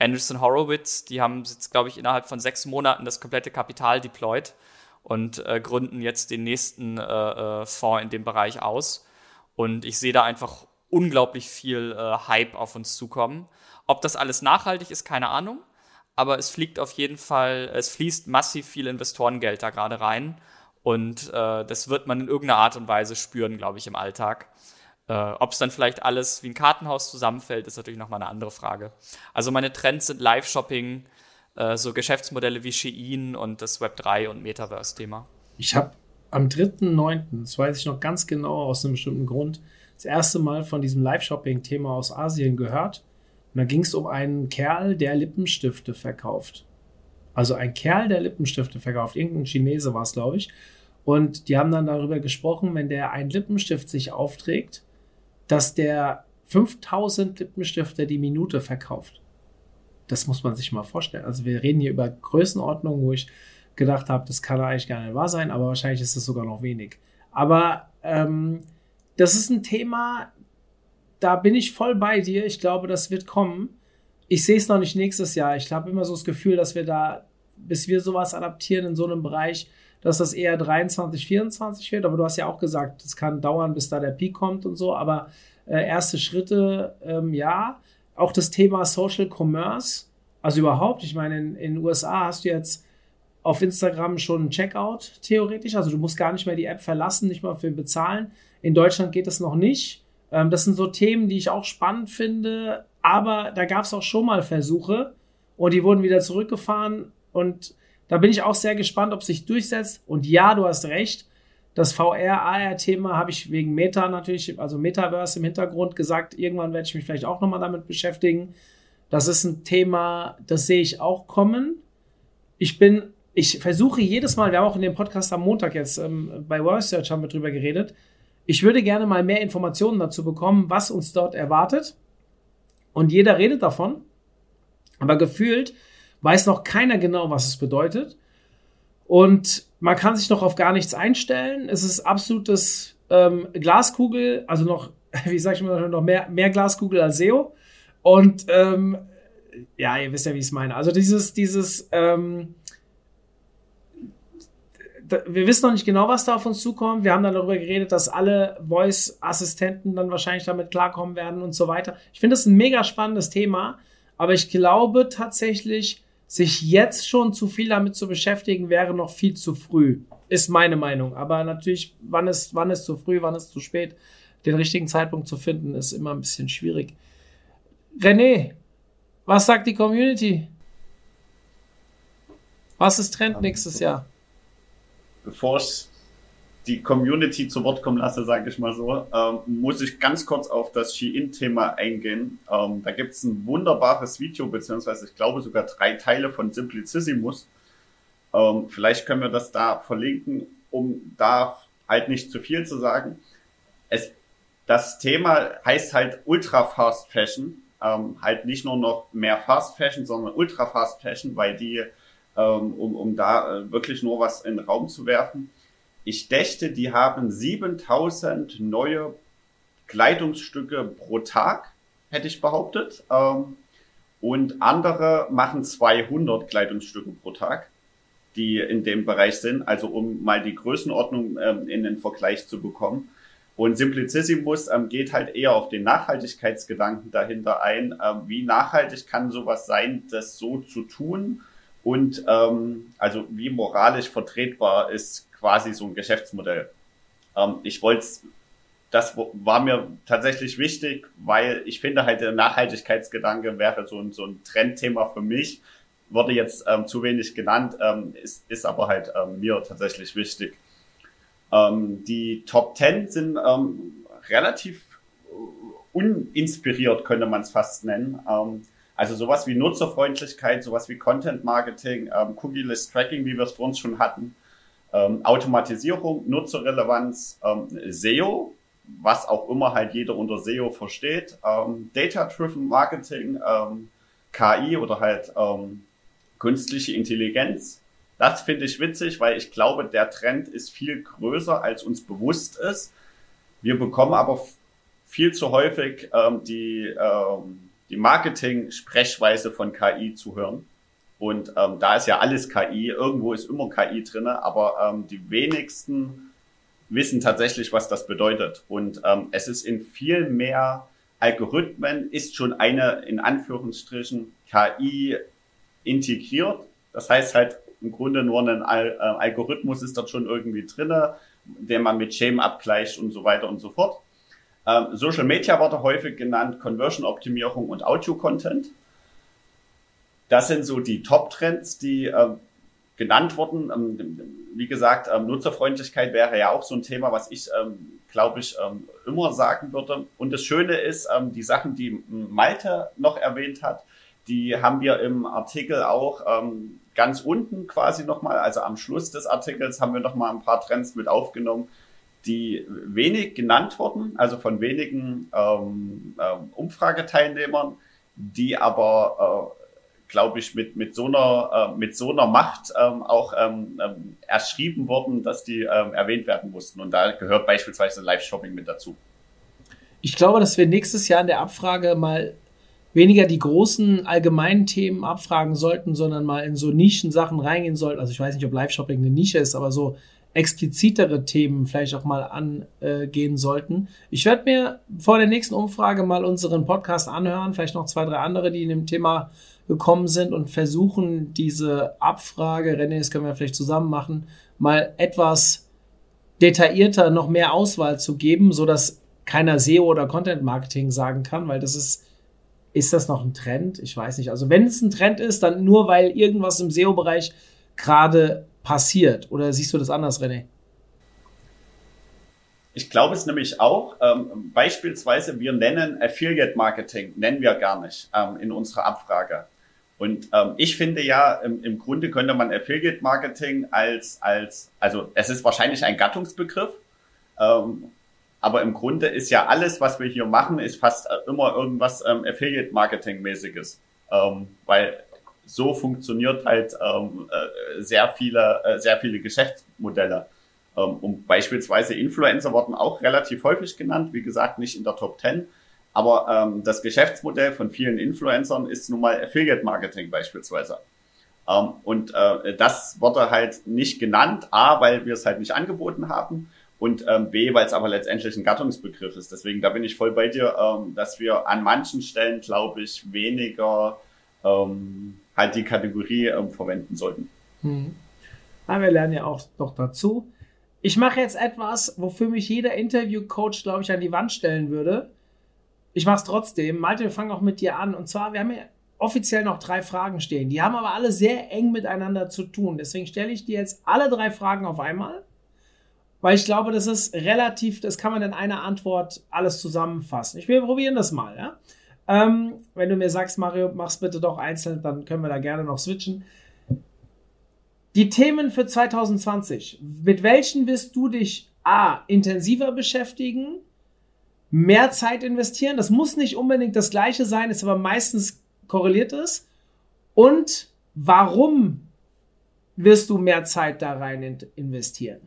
Anderson Horowitz, die haben jetzt, glaube ich, innerhalb von sechs Monaten das komplette Kapital deployed und äh, gründen jetzt den nächsten äh, Fonds in dem Bereich aus. Und ich sehe da einfach unglaublich viel äh, Hype auf uns zukommen. Ob das alles nachhaltig ist, keine Ahnung. Aber es fliegt auf jeden Fall, es fließt massiv viel Investorengeld da gerade rein. Und äh, das wird man in irgendeiner Art und Weise spüren, glaube ich, im Alltag. Äh, Ob es dann vielleicht alles wie ein Kartenhaus zusammenfällt, ist natürlich nochmal eine andere Frage. Also meine Trends sind Live-Shopping, äh, so Geschäftsmodelle wie Shein und das Web3 und Metaverse-Thema. Ich habe am 3.9., das weiß ich noch ganz genau aus einem bestimmten Grund, das erste Mal von diesem Live-Shopping-Thema aus Asien gehört. Und da ging es um einen Kerl, der Lippenstifte verkauft. Also ein Kerl, der Lippenstifte verkauft. Irgendein Chinese war es, glaube ich. Und die haben dann darüber gesprochen, wenn der einen Lippenstift sich aufträgt, dass der 5000 Lippenstifte die Minute verkauft. Das muss man sich mal vorstellen. Also wir reden hier über Größenordnung, wo ich gedacht habe, das kann eigentlich gar nicht wahr sein, aber wahrscheinlich ist es sogar noch wenig. Aber ähm, das ist ein Thema, da bin ich voll bei dir. Ich glaube, das wird kommen. Ich sehe es noch nicht nächstes Jahr. Ich habe immer so das Gefühl, dass wir da, bis wir sowas adaptieren in so einem Bereich, dass das eher 23, 24 wird. Aber du hast ja auch gesagt, es kann dauern, bis da der Peak kommt und so. Aber äh, erste Schritte, ähm, ja. Auch das Thema Social Commerce, also überhaupt. Ich meine, in den USA hast du jetzt auf Instagram schon ein Checkout theoretisch. Also du musst gar nicht mehr die App verlassen, nicht mal für bezahlen. In Deutschland geht das noch nicht. Ähm, das sind so Themen, die ich auch spannend finde. Aber da gab es auch schon mal Versuche und die wurden wieder zurückgefahren. Und da bin ich auch sehr gespannt, ob sich durchsetzt. Und ja, du hast recht. Das VR-AR-Thema habe ich wegen Meta natürlich, also Metaverse im Hintergrund gesagt. Irgendwann werde ich mich vielleicht auch nochmal damit beschäftigen. Das ist ein Thema, das sehe ich auch kommen. Ich bin, ich versuche jedes Mal, wir haben auch in dem Podcast am Montag jetzt ähm, bei World Search haben wir drüber geredet, ich würde gerne mal mehr Informationen dazu bekommen, was uns dort erwartet. Und jeder redet davon. Aber gefühlt weiß noch keiner genau, was es bedeutet. Und man kann sich noch auf gar nichts einstellen. Es ist absolutes ähm, Glaskugel, also noch, (laughs) wie sag ich mal, noch mehr, mehr Glaskugel als SEO. Und ähm, ja, ihr wisst ja, wie ich es meine. Also dieses, dieses, ähm, wir wissen noch nicht genau, was da auf uns zukommt. Wir haben dann darüber geredet, dass alle Voice-Assistenten dann wahrscheinlich damit klarkommen werden und so weiter. Ich finde das ein mega spannendes Thema, aber ich glaube tatsächlich, sich jetzt schon zu viel damit zu beschäftigen, wäre noch viel zu früh. Ist meine Meinung. Aber natürlich, wann ist, wann ist zu früh, wann ist zu spät, den richtigen Zeitpunkt zu finden, ist immer ein bisschen schwierig. René, was sagt die Community? Was ist Trend nächstes Jahr? Bevor ich die Community zu Wort kommen lasse, sage ich mal so, ähm, muss ich ganz kurz auf das Shein-Thema eingehen. Ähm, da gibt es ein wunderbares Video, beziehungsweise ich glaube sogar drei Teile von Simplicissimus. Ähm, vielleicht können wir das da verlinken, um da halt nicht zu viel zu sagen. Es, das Thema heißt halt Ultra Fast Fashion. Ähm, halt nicht nur noch mehr Fast Fashion, sondern Ultra Fast Fashion, weil die ähm, um, um da äh, wirklich nur was in den Raum zu werfen. Ich dächte, die haben 7000 neue Kleidungsstücke pro Tag, hätte ich behauptet. Ähm, und andere machen 200 Kleidungsstücke pro Tag, die in dem Bereich sind. Also um mal die Größenordnung ähm, in den Vergleich zu bekommen. Und Simplicissimus geht halt eher auf den Nachhaltigkeitsgedanken dahinter ein. Wie nachhaltig kann sowas sein, das so zu tun? Und ähm, also wie moralisch vertretbar ist quasi so ein Geschäftsmodell. Ähm, ich wollte das war mir tatsächlich wichtig, weil ich finde halt der Nachhaltigkeitsgedanke wäre so ein, so ein Trendthema für mich. Wurde jetzt ähm, zu wenig genannt, ähm, ist, ist aber halt ähm, mir tatsächlich wichtig. Ähm, die Top 10 sind ähm, relativ uninspiriert, könnte man es fast nennen. Ähm, Also sowas wie Nutzerfreundlichkeit, sowas wie Content Marketing, ähm, Cookie-Less Tracking, wie wir es vor uns schon hatten, ähm, Automatisierung, Nutzerrelevanz, ähm, SEO, was auch immer halt jeder unter SEO versteht, ähm, Data-Driven Marketing, ähm, KI oder halt ähm, künstliche Intelligenz. Das finde ich witzig, weil ich glaube, der Trend ist viel größer, als uns bewusst ist. Wir bekommen aber viel zu häufig ähm, die, ähm, die Marketing-Sprechweise von KI zu hören. Und ähm, da ist ja alles KI, irgendwo ist immer KI drinne, aber ähm, die wenigsten wissen tatsächlich, was das bedeutet. Und ähm, es ist in viel mehr Algorithmen ist schon eine in Anführungsstrichen KI integriert. Das heißt halt im Grunde nur ein Al äh, Algorithmus ist dort schon irgendwie drinne, den man mit Shame abgleicht und so weiter und so fort. Ähm, Social Media wurde häufig genannt, Conversion Optimierung und Audio Content. Das sind so die Top-Trends, die äh, genannt wurden. Ähm, wie gesagt, ähm, Nutzerfreundlichkeit wäre ja auch so ein Thema, was ich, ähm, glaube ich, ähm, immer sagen würde. Und das Schöne ist, die Sachen, die Malte noch erwähnt hat, die haben wir im Artikel auch ganz unten quasi nochmal, also am Schluss des Artikels haben wir nochmal ein paar Trends mit aufgenommen, die wenig genannt wurden, also von wenigen ähm, ähm, Umfrageteilnehmern, die aber äh, glaube ich, mit, mit, so einer, äh, mit so einer Macht ähm, auch ähm, ähm, erschrieben worden, dass die ähm, erwähnt werden mussten. Und da gehört beispielsweise Live-Shopping mit dazu. Ich glaube, dass wir nächstes Jahr in der Abfrage mal weniger die großen allgemeinen Themen abfragen sollten, sondern mal in so Nischensachen reingehen sollten. Also ich weiß nicht, ob Live-Shopping eine Nische ist, aber so explizitere Themen vielleicht auch mal angehen sollten. Ich werde mir vor der nächsten Umfrage mal unseren Podcast anhören, vielleicht noch zwei, drei andere, die in dem Thema gekommen sind und versuchen, diese Abfrage, René, das können wir vielleicht zusammen machen, mal etwas detaillierter noch mehr Auswahl zu geben, so dass keiner SEO oder Content Marketing sagen kann, weil das ist, ist das noch ein Trend? Ich weiß nicht. Also wenn es ein Trend ist, dann nur weil irgendwas im SEO-Bereich gerade passiert. Oder siehst du das anders, René? Ich glaube es nämlich auch. Ähm, beispielsweise, wir nennen Affiliate Marketing, nennen wir gar nicht ähm, in unserer Abfrage. Und ähm, ich finde ja, im, im Grunde könnte man Affiliate Marketing als, als, also es ist wahrscheinlich ein Gattungsbegriff, ähm, aber im Grunde ist ja alles, was wir hier machen, ist fast immer irgendwas ähm, Affiliate Marketing mäßiges, ähm, weil so funktioniert halt ähm, äh, sehr viele, äh, sehr viele Geschäftsmodelle. Ähm, und beispielsweise Influencer wurden auch relativ häufig genannt, wie gesagt, nicht in der Top 10. Aber ähm, das Geschäftsmodell von vielen Influencern ist nun mal Affiliate Marketing beispielsweise. Ähm, und äh, das wurde halt nicht genannt, A, weil wir es halt nicht angeboten haben und ähm, B, weil es aber letztendlich ein Gattungsbegriff ist. Deswegen, da bin ich voll bei dir, ähm, dass wir an manchen Stellen, glaube ich, weniger ähm, halt die Kategorie ähm, verwenden sollten. Hm. Aber wir lernen ja auch noch dazu. Ich mache jetzt etwas, wofür mich jeder Interview-Coach, glaube ich, an die Wand stellen würde. Ich mache es trotzdem. Malte, wir fangen auch mit dir an. Und zwar, wir haben ja offiziell noch drei Fragen stehen. Die haben aber alle sehr eng miteinander zu tun. Deswegen stelle ich dir jetzt alle drei Fragen auf einmal. Weil ich glaube, das ist relativ, das kann man in einer Antwort alles zusammenfassen. Ich will probieren das mal, ja. Ähm, wenn du mir sagst, Mario, mach's bitte doch einzeln, dann können wir da gerne noch switchen. Die Themen für 2020. Mit welchen wirst du dich A. intensiver beschäftigen? Mehr Zeit investieren? Das muss nicht unbedingt das gleiche sein, ist aber meistens korreliert ist. Und warum wirst du mehr Zeit da rein investieren?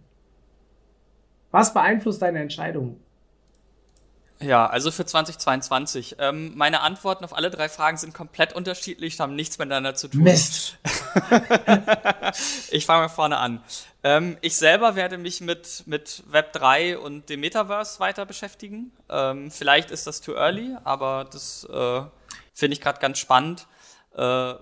Was beeinflusst deine Entscheidung? Ja, also für 2022. Ähm, meine Antworten auf alle drei Fragen sind komplett unterschiedlich, haben nichts miteinander zu tun. Mist. (laughs) ich fange mal vorne an. Ähm, ich selber werde mich mit, mit Web 3 und dem Metaverse weiter beschäftigen. Ähm, vielleicht ist das too early, aber das äh, finde ich gerade ganz spannend. Äh,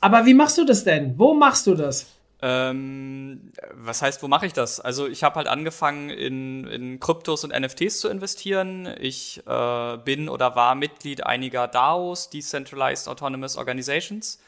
aber wie machst du das denn? Wo machst du das? Ähm, was heißt, wo mache ich das? Also ich habe halt angefangen, in, in Kryptos und NFTs zu investieren. Ich äh, bin oder war Mitglied einiger DAOs, Decentralized Autonomous Organizations.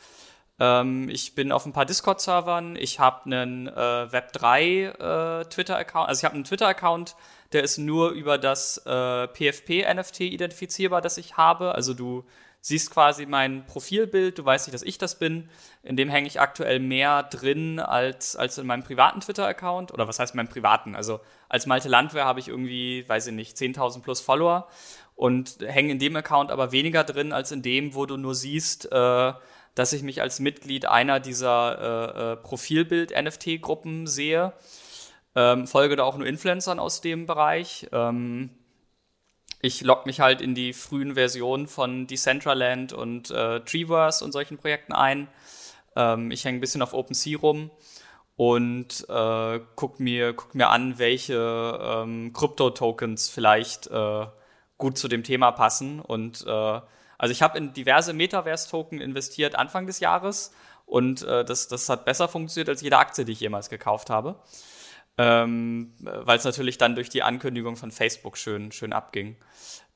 Ähm, ich bin auf ein paar Discord-Servern. Ich habe einen äh, Web3 äh, Twitter-Account. Also ich habe einen Twitter-Account, der ist nur über das äh, PFP-NFT identifizierbar, das ich habe. Also du siehst quasi mein Profilbild, du weißt nicht, dass ich das bin. In dem hänge ich aktuell mehr drin als, als in meinem privaten Twitter-Account. Oder was heißt meinem privaten? Also als Malte Landwehr habe ich irgendwie, weiß ich nicht, 10.000 plus Follower und hänge in dem Account aber weniger drin als in dem, wo du nur siehst, äh, dass ich mich als Mitglied einer dieser äh, äh, Profilbild-NFT-Gruppen sehe. Ähm, folge da auch nur Influencern aus dem Bereich. Ähm, ich logge mich halt in die frühen Versionen von Decentraland und äh, Treeverse und solchen Projekten ein. Ähm, ich hänge ein bisschen auf OpenSea rum und äh, guck mir guck mir an, welche ähm, Krypto-Tokens vielleicht äh, gut zu dem Thema passen. Und äh, also ich habe in diverse Metaverse-Token investiert Anfang des Jahres und äh, das, das hat besser funktioniert als jede Aktie, die ich jemals gekauft habe ähm, weil es natürlich dann durch die Ankündigung von Facebook schön, schön abging.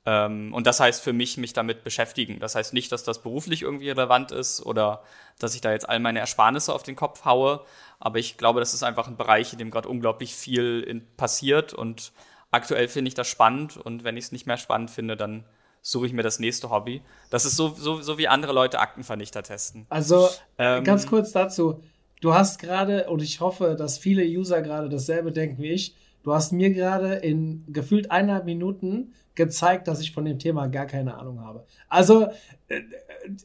Ähm, und das heißt für mich, mich damit beschäftigen. Das heißt nicht, dass das beruflich irgendwie relevant ist oder dass ich da jetzt all meine Ersparnisse auf den Kopf haue, aber ich glaube, das ist einfach ein Bereich, in dem gerade unglaublich viel in, passiert und aktuell finde ich das spannend und wenn ich es nicht mehr spannend finde, dann suche ich mir das nächste Hobby. Das ist so, so, so wie andere Leute Aktenvernichter testen. Also ähm, ganz kurz dazu du hast gerade, und ich hoffe, dass viele User gerade dasselbe denken wie ich, du hast mir gerade in gefühlt eineinhalb Minuten gezeigt, dass ich von dem Thema gar keine Ahnung habe. Also, äh,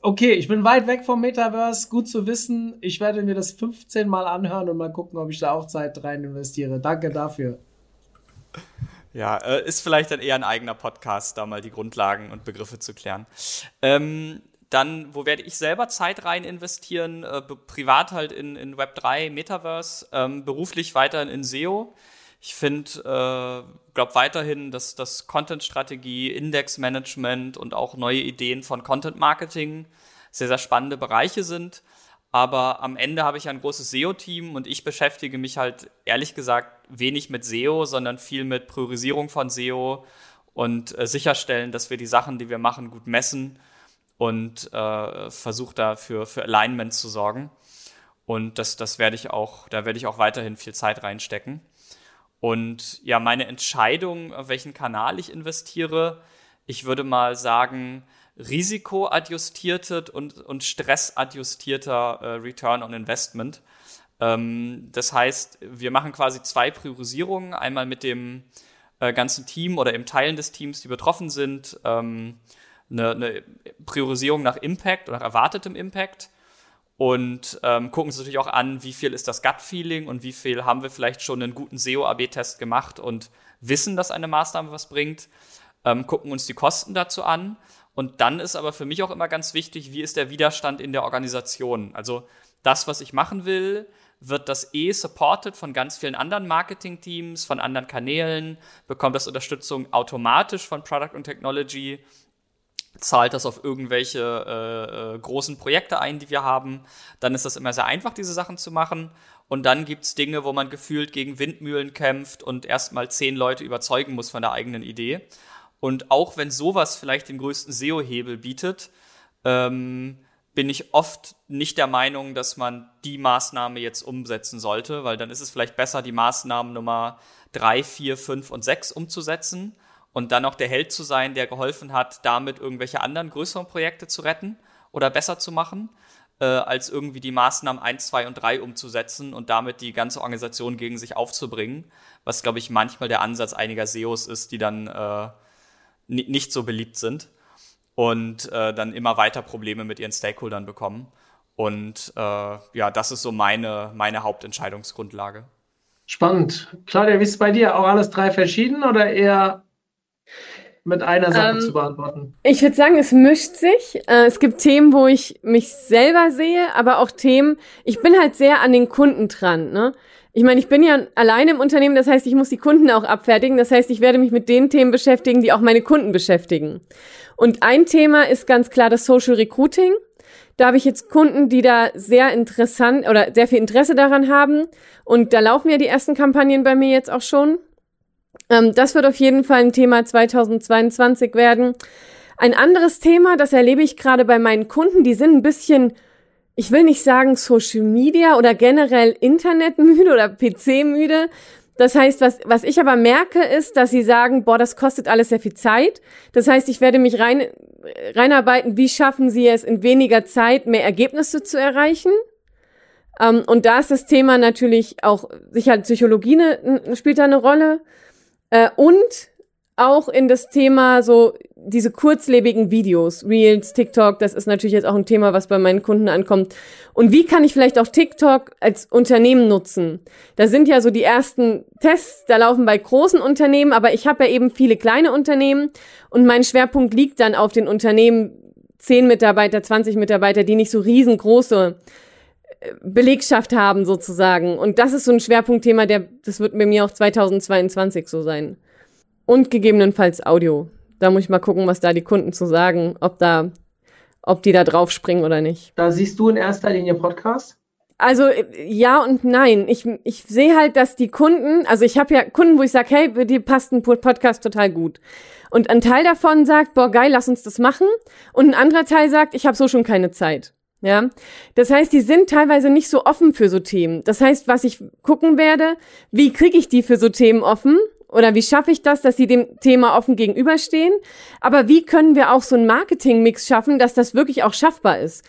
okay, ich bin weit weg vom Metaverse, gut zu wissen. Ich werde mir das 15 Mal anhören und mal gucken, ob ich da auch Zeit rein investiere. Danke dafür. Ja, äh, ist vielleicht dann eher ein eigener Podcast, da mal die Grundlagen und Begriffe zu klären. Ähm, dann, wo werde ich selber Zeit rein investieren? Äh, privat halt in, in Web3, Metaverse, ähm, beruflich weiterhin in SEO. Ich finde, äh, glaube weiterhin, dass das Content-Strategie, Index-Management und auch neue Ideen von Content-Marketing sehr, sehr spannende Bereiche sind. Aber am Ende habe ich ein großes SEO-Team und ich beschäftige mich halt ehrlich gesagt wenig mit SEO, sondern viel mit Priorisierung von SEO und äh, sicherstellen, dass wir die Sachen, die wir machen, gut messen und äh, versuche da für, für Alignment zu sorgen. Und das, das werde ich auch, da werde ich auch weiterhin viel Zeit reinstecken. Und ja, meine Entscheidung, welchen Kanal ich investiere, ich würde mal sagen, risikoadjustierte und, und stressadjustierter äh, Return on Investment. Ähm, das heißt, wir machen quasi zwei Priorisierungen. Einmal mit dem äh, ganzen Team oder im Teilen des Teams, die betroffen sind. Ähm, eine, eine Priorisierung nach Impact oder nach erwartetem Impact und ähm, gucken uns natürlich auch an, wie viel ist das Gut-Feeling und wie viel haben wir vielleicht schon einen guten SEO-AB-Test gemacht und wissen, dass eine Maßnahme was bringt, ähm, gucken uns die Kosten dazu an. Und dann ist aber für mich auch immer ganz wichtig, wie ist der Widerstand in der Organisation. Also das, was ich machen will, wird das eh supported von ganz vielen anderen Marketing-Teams, von anderen Kanälen, bekommt das Unterstützung automatisch von Product und Technology zahlt das auf irgendwelche äh, äh, großen Projekte ein, die wir haben. Dann ist das immer sehr einfach, diese Sachen zu machen. Und dann gibt's Dinge, wo man gefühlt gegen Windmühlen kämpft und erstmal zehn Leute überzeugen muss von der eigenen Idee. Und auch wenn sowas vielleicht den größten SEO-Hebel bietet, ähm, bin ich oft nicht der Meinung, dass man die Maßnahme jetzt umsetzen sollte, weil dann ist es vielleicht besser, die Maßnahmen Nummer drei, vier, fünf und sechs umzusetzen und dann auch der Held zu sein, der geholfen hat, damit irgendwelche anderen größeren Projekte zu retten oder besser zu machen, äh, als irgendwie die Maßnahmen 1, 2 und 3 umzusetzen und damit die ganze Organisation gegen sich aufzubringen, was, glaube ich, manchmal der Ansatz einiger SEOs ist, die dann äh, nicht so beliebt sind und äh, dann immer weiter Probleme mit ihren Stakeholdern bekommen. Und äh, ja, das ist so meine, meine Hauptentscheidungsgrundlage. Spannend. Claudia, wie ist es bei dir? Auch alles drei verschieden oder eher mit einer Sache ähm, zu beantworten? Ich würde sagen, es mischt sich. Äh, es gibt Themen, wo ich mich selber sehe, aber auch Themen, ich bin halt sehr an den Kunden dran. Ne? Ich meine, ich bin ja alleine im Unternehmen, das heißt, ich muss die Kunden auch abfertigen. Das heißt, ich werde mich mit den Themen beschäftigen, die auch meine Kunden beschäftigen. Und ein Thema ist ganz klar das Social Recruiting. Da habe ich jetzt Kunden, die da sehr interessant oder sehr viel Interesse daran haben. Und da laufen ja die ersten Kampagnen bei mir jetzt auch schon. Ähm, das wird auf jeden Fall ein Thema 2022 werden. Ein anderes Thema, das erlebe ich gerade bei meinen Kunden, die sind ein bisschen, ich will nicht sagen Social Media oder generell Internetmüde oder PC-müde. Das heißt, was, was ich aber merke, ist, dass sie sagen, boah, das kostet alles sehr viel Zeit. Das heißt, ich werde mich rein, reinarbeiten, wie schaffen sie es, in weniger Zeit mehr Ergebnisse zu erreichen. Ähm, und da ist das Thema natürlich auch, sicher Psychologie ne, spielt da eine Rolle. Äh, und auch in das Thema so diese kurzlebigen Videos, Reels, TikTok, das ist natürlich jetzt auch ein Thema, was bei meinen Kunden ankommt. Und wie kann ich vielleicht auch TikTok als Unternehmen nutzen? Da sind ja so die ersten Tests, da laufen bei großen Unternehmen, aber ich habe ja eben viele kleine Unternehmen und mein Schwerpunkt liegt dann auf den Unternehmen 10 Mitarbeiter, 20 Mitarbeiter, die nicht so riesengroße Belegschaft haben sozusagen. Und das ist so ein Schwerpunktthema, der, das wird bei mir auch 2022 so sein. Und gegebenenfalls Audio. Da muss ich mal gucken, was da die Kunden zu sagen, ob da, ob die da drauf springen oder nicht. Da siehst du in erster Linie Podcast? Also ja und nein. Ich, ich sehe halt, dass die Kunden, also ich habe ja Kunden, wo ich sage, hey, dir passt ein Podcast total gut. Und ein Teil davon sagt, boah, geil, lass uns das machen. Und ein anderer Teil sagt, ich habe so schon keine Zeit. Ja, das heißt, die sind teilweise nicht so offen für so Themen. Das heißt, was ich gucken werde, wie kriege ich die für so Themen offen? Oder wie schaffe ich das, dass sie dem Thema offen gegenüberstehen? Aber wie können wir auch so einen Marketing-Mix schaffen, dass das wirklich auch schaffbar ist?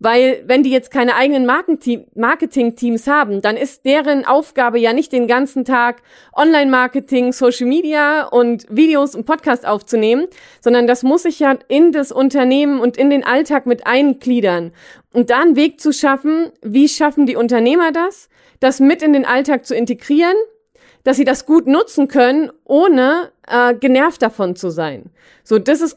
Weil wenn die jetzt keine eigenen Marketing-Teams haben, dann ist deren Aufgabe ja nicht den ganzen Tag Online-Marketing, Social Media und Videos und Podcast aufzunehmen, sondern das muss sich ja in das Unternehmen und in den Alltag mit eingliedern. Und da einen Weg zu schaffen, wie schaffen die Unternehmer das, das mit in den Alltag zu integrieren dass sie das gut nutzen können, ohne äh, genervt davon zu sein. So, das ist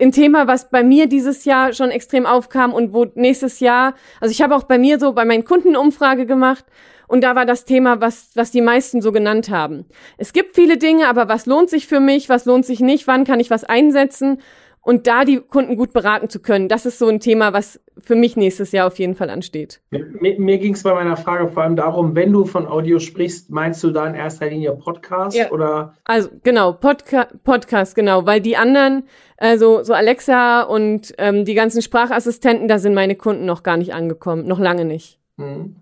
ein Thema, was bei mir dieses Jahr schon extrem aufkam und wo nächstes Jahr, also ich habe auch bei mir so bei meinen Kunden Umfrage gemacht und da war das Thema, was, was die meisten so genannt haben. Es gibt viele Dinge, aber was lohnt sich für mich, was lohnt sich nicht, wann kann ich was einsetzen? Und da die Kunden gut beraten zu können, das ist so ein Thema, was für mich nächstes Jahr auf jeden Fall ansteht. Mir, mir ging es bei meiner Frage vor allem darum, wenn du von Audio sprichst, meinst du da in erster Linie Podcast ja. oder? Also genau, Podca Podcast, genau, weil die anderen, also so Alexa und ähm, die ganzen Sprachassistenten, da sind meine Kunden noch gar nicht angekommen, noch lange nicht. Mhm.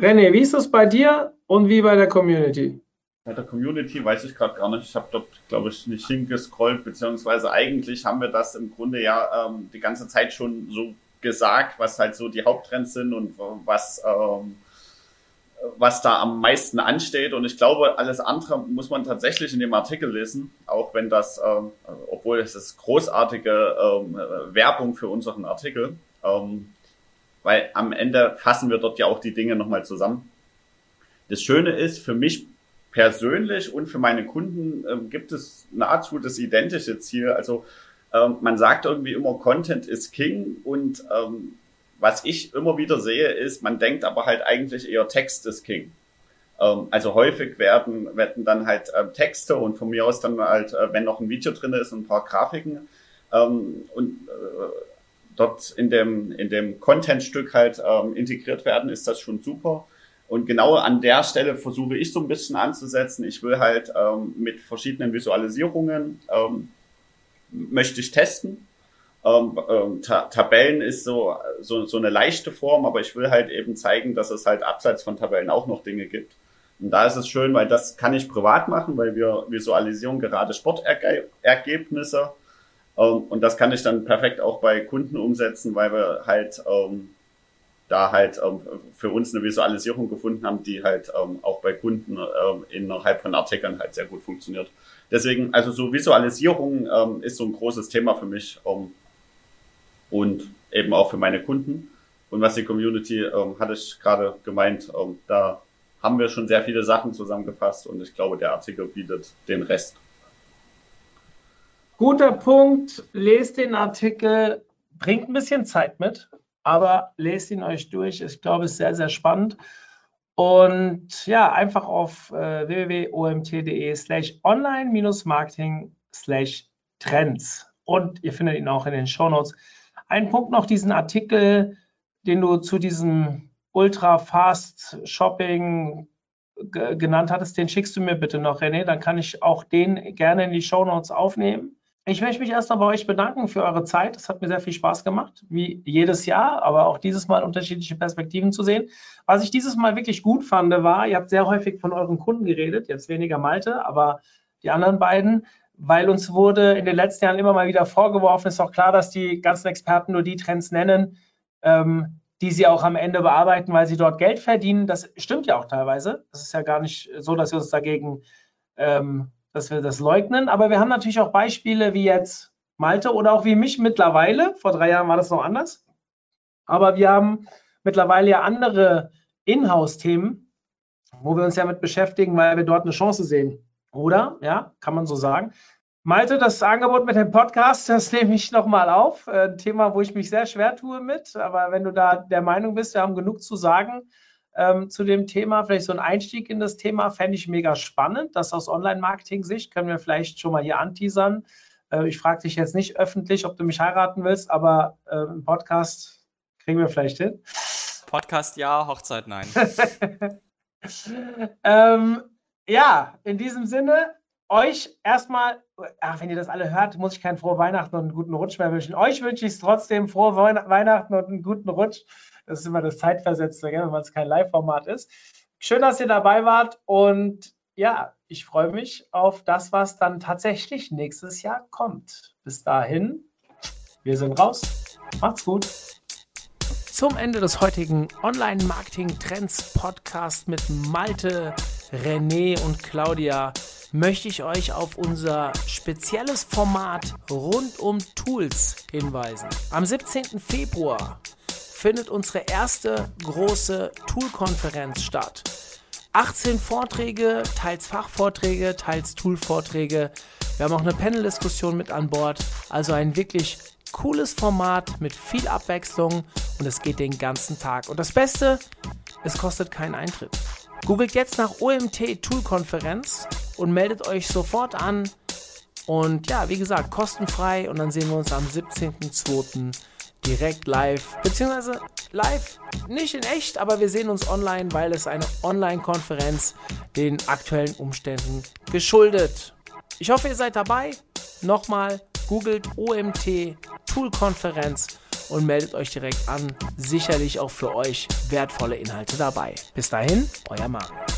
René, wie ist das bei dir und wie bei der Community? Bei der Community weiß ich gerade gar nicht. Ich habe dort, glaube ich, nicht hingescrollt, beziehungsweise eigentlich haben wir das im Grunde ja ähm, die ganze Zeit schon so gesagt, was halt so die Haupttrends sind und was, ähm, was da am meisten ansteht. Und ich glaube, alles andere muss man tatsächlich in dem Artikel lesen, auch wenn das, ähm, obwohl es ist großartige ähm, Werbung für unseren Artikel, ähm, weil am Ende fassen wir dort ja auch die Dinge nochmal zusammen. Das Schöne ist, für mich persönlich und für meine Kunden ähm, gibt es nahezu das identische Ziel. Also ähm, man sagt irgendwie immer, Content ist King und ähm, was ich immer wieder sehe, ist, man denkt aber halt eigentlich eher Text ist King. Ähm, also häufig werden, werden dann halt ähm, Texte und von mir aus dann halt, äh, wenn noch ein Video drin ist, ein paar Grafiken ähm, und äh, dort in dem, in dem Content-Stück halt integriert werden, ist das schon super. Und genau an der Stelle versuche ich so ein bisschen anzusetzen. Ich will halt ähm, mit verschiedenen Visualisierungen ähm, möchte ich testen. Ähm, ähm, Ta Tabellen ist so, so, so eine leichte Form, aber ich will halt eben zeigen, dass es halt abseits von Tabellen auch noch Dinge gibt. Und da ist es schön, weil das kann ich privat machen, weil wir visualisieren gerade Sportergebnisse. Ähm, und das kann ich dann perfekt auch bei Kunden umsetzen, weil wir halt ähm, da halt ähm, für uns eine Visualisierung gefunden haben, die halt ähm, auch bei Kunden ähm, innerhalb von Artikeln halt sehr gut funktioniert. Deswegen, also so Visualisierung ähm, ist so ein großes Thema für mich ähm, und eben auch für meine Kunden. Und was die Community, ähm, hatte ich gerade gemeint, ähm, da haben wir schon sehr viele Sachen zusammengefasst und ich glaube, der Artikel bietet den Rest. Guter Punkt. Lest den Artikel, bringt ein bisschen Zeit mit aber lest ihn euch durch. Ich glaube, es ist sehr, sehr spannend. Und ja, einfach auf äh, www.omt.de slash online-marketing slash trends. Und ihr findet ihn auch in den Shownotes. Ein Punkt noch, diesen Artikel, den du zu diesem Ultra Fast Shopping genannt hattest, den schickst du mir bitte noch, René. Dann kann ich auch den gerne in die Shownotes aufnehmen. Ich möchte mich erst mal bei euch bedanken für eure Zeit. Es hat mir sehr viel Spaß gemacht, wie jedes Jahr, aber auch dieses Mal unterschiedliche Perspektiven zu sehen. Was ich dieses Mal wirklich gut fand, war, ihr habt sehr häufig von euren Kunden geredet, jetzt weniger Malte, aber die anderen beiden, weil uns wurde in den letzten Jahren immer mal wieder vorgeworfen, ist auch klar, dass die ganzen Experten nur die Trends nennen, ähm, die sie auch am Ende bearbeiten, weil sie dort Geld verdienen. Das stimmt ja auch teilweise. Das ist ja gar nicht so, dass wir uns dagegen ähm, dass wir das leugnen. Aber wir haben natürlich auch Beispiele wie jetzt Malte oder auch wie mich mittlerweile. Vor drei Jahren war das noch anders. Aber wir haben mittlerweile ja andere Inhouse-Themen, wo wir uns ja mit beschäftigen, weil wir dort eine Chance sehen. Oder? Ja, kann man so sagen. Malte, das Angebot mit dem Podcast, (laughs) das nehme ich nochmal auf. Äh, ein Thema, wo ich mich sehr schwer tue mit. Aber wenn du da der Meinung bist, wir haben genug zu sagen, ähm, zu dem Thema. Vielleicht so ein Einstieg in das Thema fände ich mega spannend. Das aus Online-Marketing-Sicht können wir vielleicht schon mal hier anteasern. Äh, ich frage dich jetzt nicht öffentlich, ob du mich heiraten willst, aber äh, im Podcast kriegen wir vielleicht hin. Podcast ja, Hochzeit nein. (laughs) ähm, ja, in diesem Sinne, euch erstmal, ach, wenn ihr das alle hört, muss ich keinen frohen Weihnachten und einen guten Rutsch mehr wünschen. Euch wünsche ich es trotzdem frohe Weihnachten und einen guten Rutsch. Das ist immer das Zeitversetzte, wenn es kein Live-Format ist. Schön, dass ihr dabei wart und ja, ich freue mich auf das, was dann tatsächlich nächstes Jahr kommt. Bis dahin, wir sind raus. Macht's gut. Zum Ende des heutigen Online-Marketing-Trends-Podcast mit Malte, René und Claudia möchte ich euch auf unser spezielles Format rund um Tools hinweisen. Am 17. Februar findet unsere erste große Tool-Konferenz statt. 18 Vorträge, teils Fachvorträge, teils Tool-Vorträge. Wir haben auch eine Panel-Diskussion mit an Bord. Also ein wirklich cooles Format mit viel Abwechslung und es geht den ganzen Tag. Und das Beste, es kostet keinen Eintritt. Googelt jetzt nach OMT Tool Konferenz und meldet euch sofort an. Und ja, wie gesagt, kostenfrei und dann sehen wir uns am 17.02 direkt live, beziehungsweise live, nicht in echt, aber wir sehen uns online, weil es eine Online-Konferenz den aktuellen Umständen geschuldet. Ich hoffe, ihr seid dabei. Nochmal, googelt OMT Tool-Konferenz und meldet euch direkt an. Sicherlich auch für euch wertvolle Inhalte dabei. Bis dahin, euer Mario.